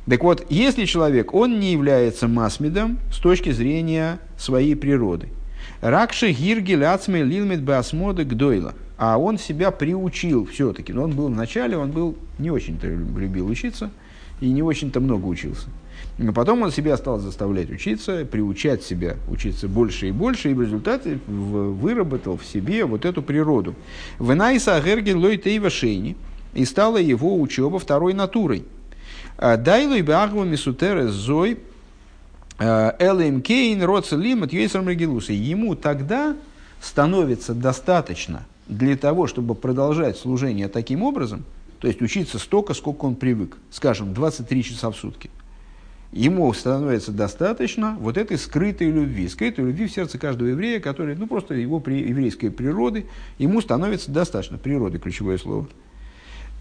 Так вот, если человек, он не является масмидом с точки зрения своей природы. Ракши гирги ляцме лилмит басмода гдойла. А он себя приучил все-таки. Но он был вначале, он был не очень-то любил учиться и не очень-то много учился. Но потом он себя стал заставлять учиться, приучать себя учиться больше и больше, и в результате выработал в себе вот эту природу. Венайса агерги лой тейва и стала его учеба второй натурой. Дайлой беагва мисутере зой элэм кейн роцелим от Ему тогда становится достаточно для того, чтобы продолжать служение таким образом, то есть учиться столько, сколько он привык, скажем, 23 часа в сутки, ему становится достаточно вот этой скрытой любви, скрытой любви в сердце каждого еврея, который, ну, просто его при, еврейской природы, ему становится достаточно, природы, ключевое слово.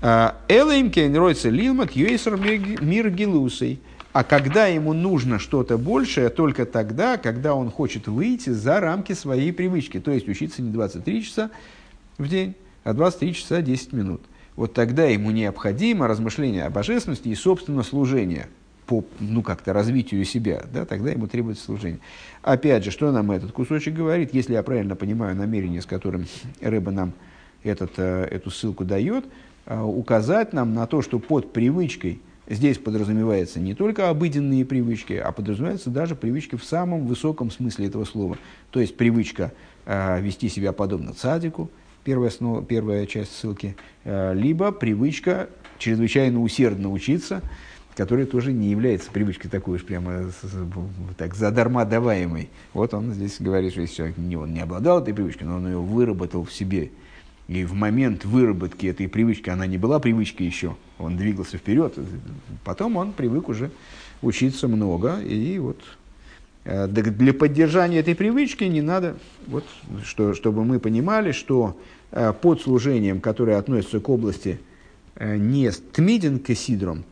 А, Элэм кейн ройца лилмат юэсер мир гилусей. А когда ему нужно что-то большее, только тогда, когда он хочет выйти за рамки своей привычки. То есть учиться не 23 часа, в день, а 23 часа 10 минут. Вот тогда ему необходимо размышление о божественности и, собственно, служение по ну, как-то развитию себя, да, тогда ему требуется служение. Опять же, что нам этот кусочек говорит, если я правильно понимаю намерение, с которым Рэба нам этот, э, эту ссылку дает, э, указать нам на то, что под привычкой здесь подразумевается не только обыденные привычки, а подразумеваются даже привычки в самом высоком смысле этого слова. То есть привычка э, вести себя подобно цадику, первая, основа, первая часть ссылки, э, либо привычка чрезвычайно усердно учиться, которая тоже не является привычкой такой уж прямо так задарма даваемой. Вот он здесь говорит, что если человек не, он не обладал этой привычкой, но он ее выработал в себе, и в момент выработки этой привычки, она не была привычкой еще, он двигался вперед, потом он привык уже учиться много, и вот э, для поддержания этой привычки не надо, вот, что, чтобы мы понимали, что э, под служением, которое относится к области э, не тмидин кесидром,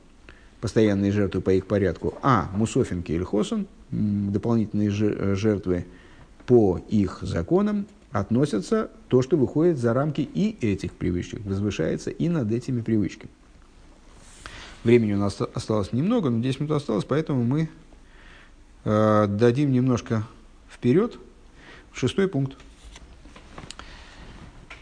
постоянные жертвы по их порядку, а мусофинки или хосон, дополнительные жертвы по их законам, относятся то, что выходит за рамки и этих привычек, возвышается и над этими привычками. Времени у нас осталось немного, но 10 минут осталось, поэтому мы э, дадим немножко вперед. Шестой пункт.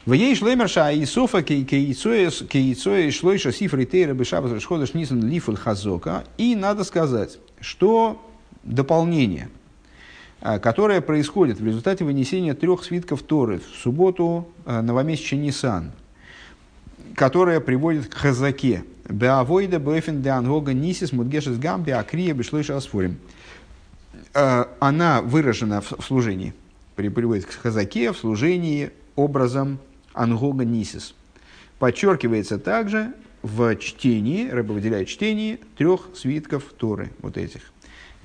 В ей шлемерша Исофа кейцоя шлойша сифры тейра бешабас решходыш нисан лифуль хазока. И надо сказать, что дополнение – а, которая происходит в результате вынесения трех свитков Торы в субботу а, новомесяча Нисан, которая приводит к хазаке. Беавойда бэфин де ангога нисис мудгешес гамби акрия бешлойша. А, она выражена в служении, приводит к хазаке в служении образом ангога нисис. Подчеркивается также в чтении, рыба выделяет чтении трех свитков Торы, вот этих.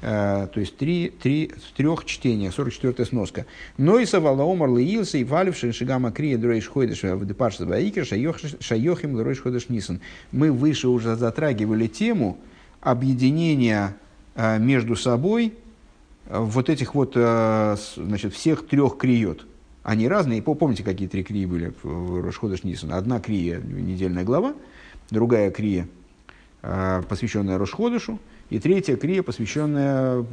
Э, то есть три, три, в трех чтениях, 44-я сноска. Но и савала омар лиилса и валившин шигама крия дройш ходыш в депаршас баикер шайохим дройш ходыш нисан. Мы выше уже затрагивали тему объединения э, между собой э, вот этих вот, значит, всех трех криот. Они разные. Помните, какие три крии были в Рошходыш Нисан? Одна крия, недельная глава, другая крия, посвященная Рошходышу, и третья крия, посвященная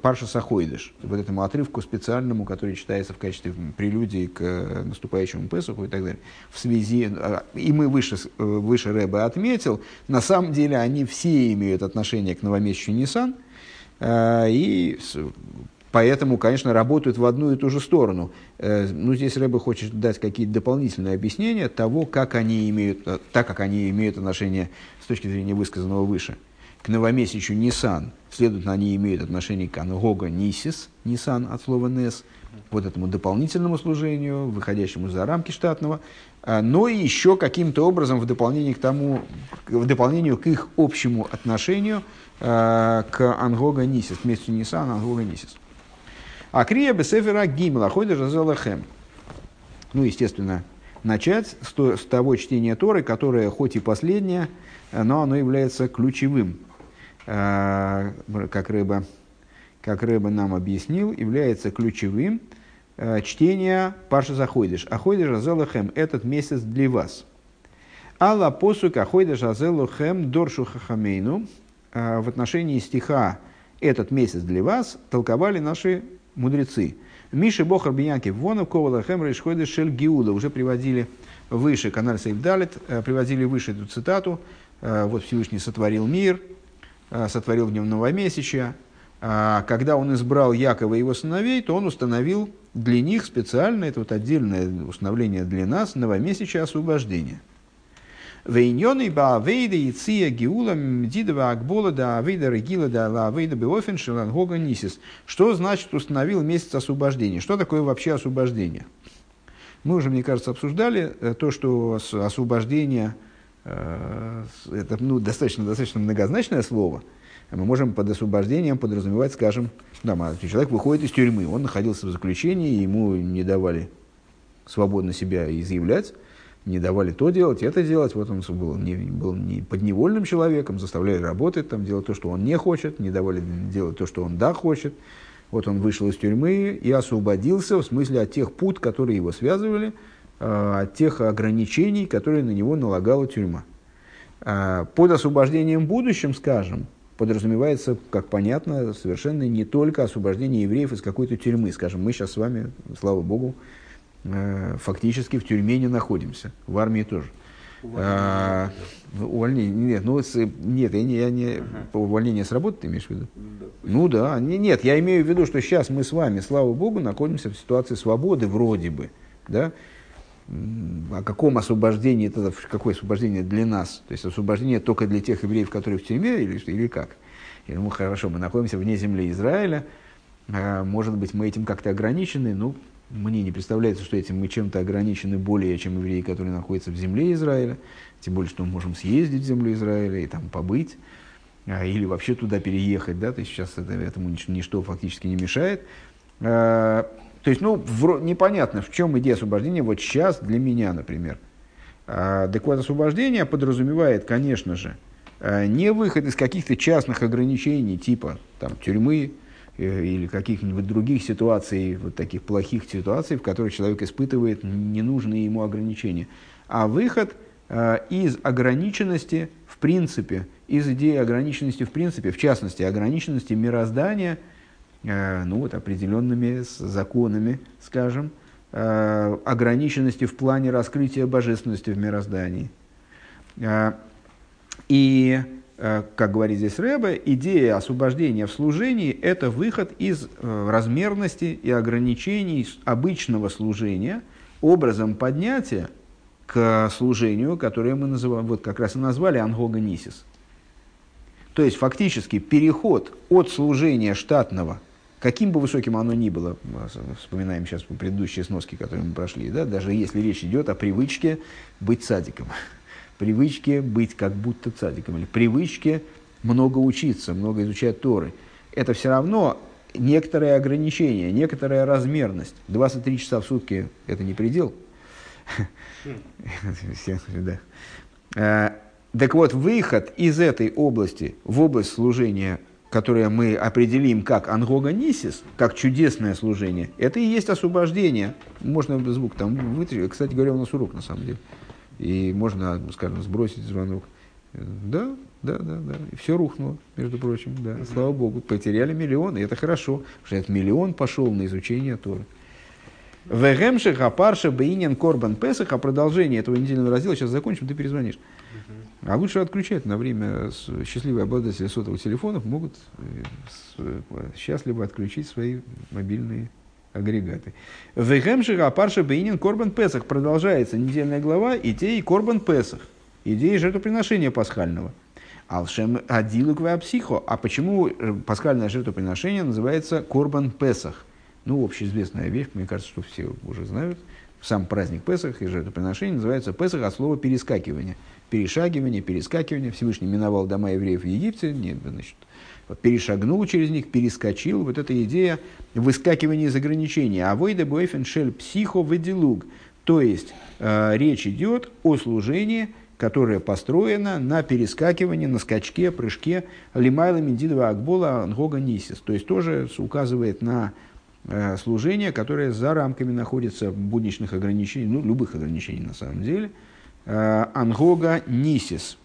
Парша Сахойдыш, вот этому отрывку специальному, который читается в качестве прелюдии к э, наступающему Песуху и так далее. В связи, э, и мы выше, э, выше Рэба отметил, на самом деле они все имеют отношение к новомесячу Нисан, и Поэтому, конечно, работают в одну и ту же сторону. Ну, здесь Рэба хочет дать какие-то дополнительные объяснения того, как они имеют, так как они имеют отношение с точки зрения высказанного выше – к новомесячу Нисан, следовательно, они имеют отношение к Ангога Нисис, Нисан от слова Нес, вот этому дополнительному служению, выходящему за рамки штатного, а, но и еще каким-то образом в дополнение к тому, в дополнение к их общему отношению а, к Ангога Нисис, к месяцу Нисан Ангога Нисис. А крия бесефера гимла ходишь жазалахем. Ну, естественно, начать с, то, с того чтения Торы, которое хоть и последнее, но оно является ключевым Э, как рыба, как рыба нам объяснил, является ключевым э, чтение Паша Заходиш. Аходиш Азелахем – этот месяц для вас. Алла посук Аходиш Азелахем Доршу Хахамейну э, в отношении стиха «этот месяц для вас» толковали наши мудрецы. Миши Бохар Бьянки Вонов Ковалахем Рейшходиш Шель Гиуда уже приводили выше, канал Сейвдалит, приводили выше эту цитату. Вот Всевышний сотворил мир, Э, сотворил в нем новомесячье. Когда он избрал Якова и его сыновей, то он установил для них специально, это вот отдельное установление для нас, новомесячье освобождения. Вейньоны ба авейда и ция гиула мдидова акбола да авейда регила да ла авейда беофен шелангога нисис. Что значит установил месяц освобождения? Что такое вообще освобождение? Мы уже, мне кажется, обсуждали э, то, что освобождение – Э, это ну, достаточно, достаточно многозначное слово. Мы можем под освобождением подразумевать, скажем, да, человек выходит из тюрьмы, он находился в заключении, ему не давали свободно себя изъявлять, не давали то делать, это делать. Вот он был не, был не подневольным человеком, заставляли работать, там, делать то, что он не хочет, не давали делать то, что он да хочет. Вот он вышел из тюрьмы и освободился, в смысле от тех пут, которые его связывали, э, от тех ограничений, которые на него налагала тюрьма. А, под освобождением будущим, скажем, подразумевается, как понятно, совершенно не только освобождение евреев из какой-то тюрьмы. Скажем, мы сейчас с вами, слава богу, фактически в тюрьме не находимся, в армии тоже. А, увольнение. Нет, ну, с, нет, я не, я не uh увольнение с работы ты имеешь в виду? Да. Ну да, не, нет, я имею в виду, что сейчас мы с вами, слава богу, находимся в ситуации свободы вроде бы, да, о каком освобождении, это какое освобождение для нас? То есть освобождение только для тех евреев, которые в тюрьме, или, или как? Я думаю, хорошо, мы находимся вне земли Израиля, а, может быть, мы этим как-то ограничены, ну, мне не представляется, что этим мы чем-то ограничены более, чем евреи, которые находятся в земле Израиля, тем более, что мы можем съездить в землю Израиля и там побыть, а, или вообще туда переехать, да, то есть сейчас это, этому ничто фактически не мешает. А, то есть, ну, в, непонятно, в чем идея освобождения вот сейчас для меня, например. А, так вот, освобождение подразумевает, конечно же, а, не выход из каких-то частных ограничений, типа там, тюрьмы или каких-нибудь других ситуаций, вот таких плохих ситуаций, в которых человек испытывает ненужные ему ограничения, а выход а, из ограниченности в принципе, из идеи ограниченности в принципе, в частности, ограниченности мироздания – Э, ну, вот, определенными законами, скажем, э, ограниченности в плане раскрытия божественности в мироздании. Э, и, как говорит здесь Рэбе, идея освобождения в служении – это выход из размерности и ограничений обычного служения образом поднятия к служению, которое мы называем, вот как раз и назвали ангога нисис. То есть фактически переход от служения штатного каким бы высоким оно ни было, вспоминаем сейчас предыдущие сноски, которые мы прошли, да, даже если речь идет о привычке быть садиком, привычке быть как будто садиком, или привычке много учиться, много изучать Торы, это все равно некоторое ограничение, некоторая размерность. 23 часа в сутки – это не предел. А, так вот, выход из этой области в область служения которое мы определим как ангогонисис, как чудесное служение, это и есть освобождение. Можно звук там вытрясти. Кстати говоря, у нас урок на самом деле. И можно, скажем, сбросить звонок. Да, да, да, да. И все рухнуло, между прочим. Да. Слава Богу, потеряли миллион, и это хорошо, потому что этот миллион пошел на изучение Торы. Вегемши Хапарша Бейнин Корбан Песах, а продолжение этого недельного раздела, сейчас закончим, ты перезвонишь. А лучше отключать на время счастливые обладатели сотовых телефонов могут э, счастливо отключить свои мобильные агрегаты. Вегемшига Парша Бейнин Корбан Песах. Продолжается недельная глава идеи Корбан Песах. Идеи жертвоприношения пасхального. Алшем Адилук Психо. А почему э, пасхальное жертвоприношение называется Корбан Песах? Ну, общеизвестная вещь, мне кажется, что все уже знают. Сам праздник Песах и жертвоприношение называется Песах от слова перескакивание перешагивание, перескакивание. Всевышний миновал дома евреев в Египте, нет, значит, перешагнул через них, перескочил. Вот эта идея выскакивания из ограничений. А войда бойфен шель психо ведилуг. То есть э, речь идет о служении, которое построено на перескакивании, на скачке, прыжке лимайла миндидова акбола ангога нисис. То есть тоже указывает на э, служение, которое за рамками находится будничных ограничений, ну, любых ограничений на самом деле – Э, ангога Нисис.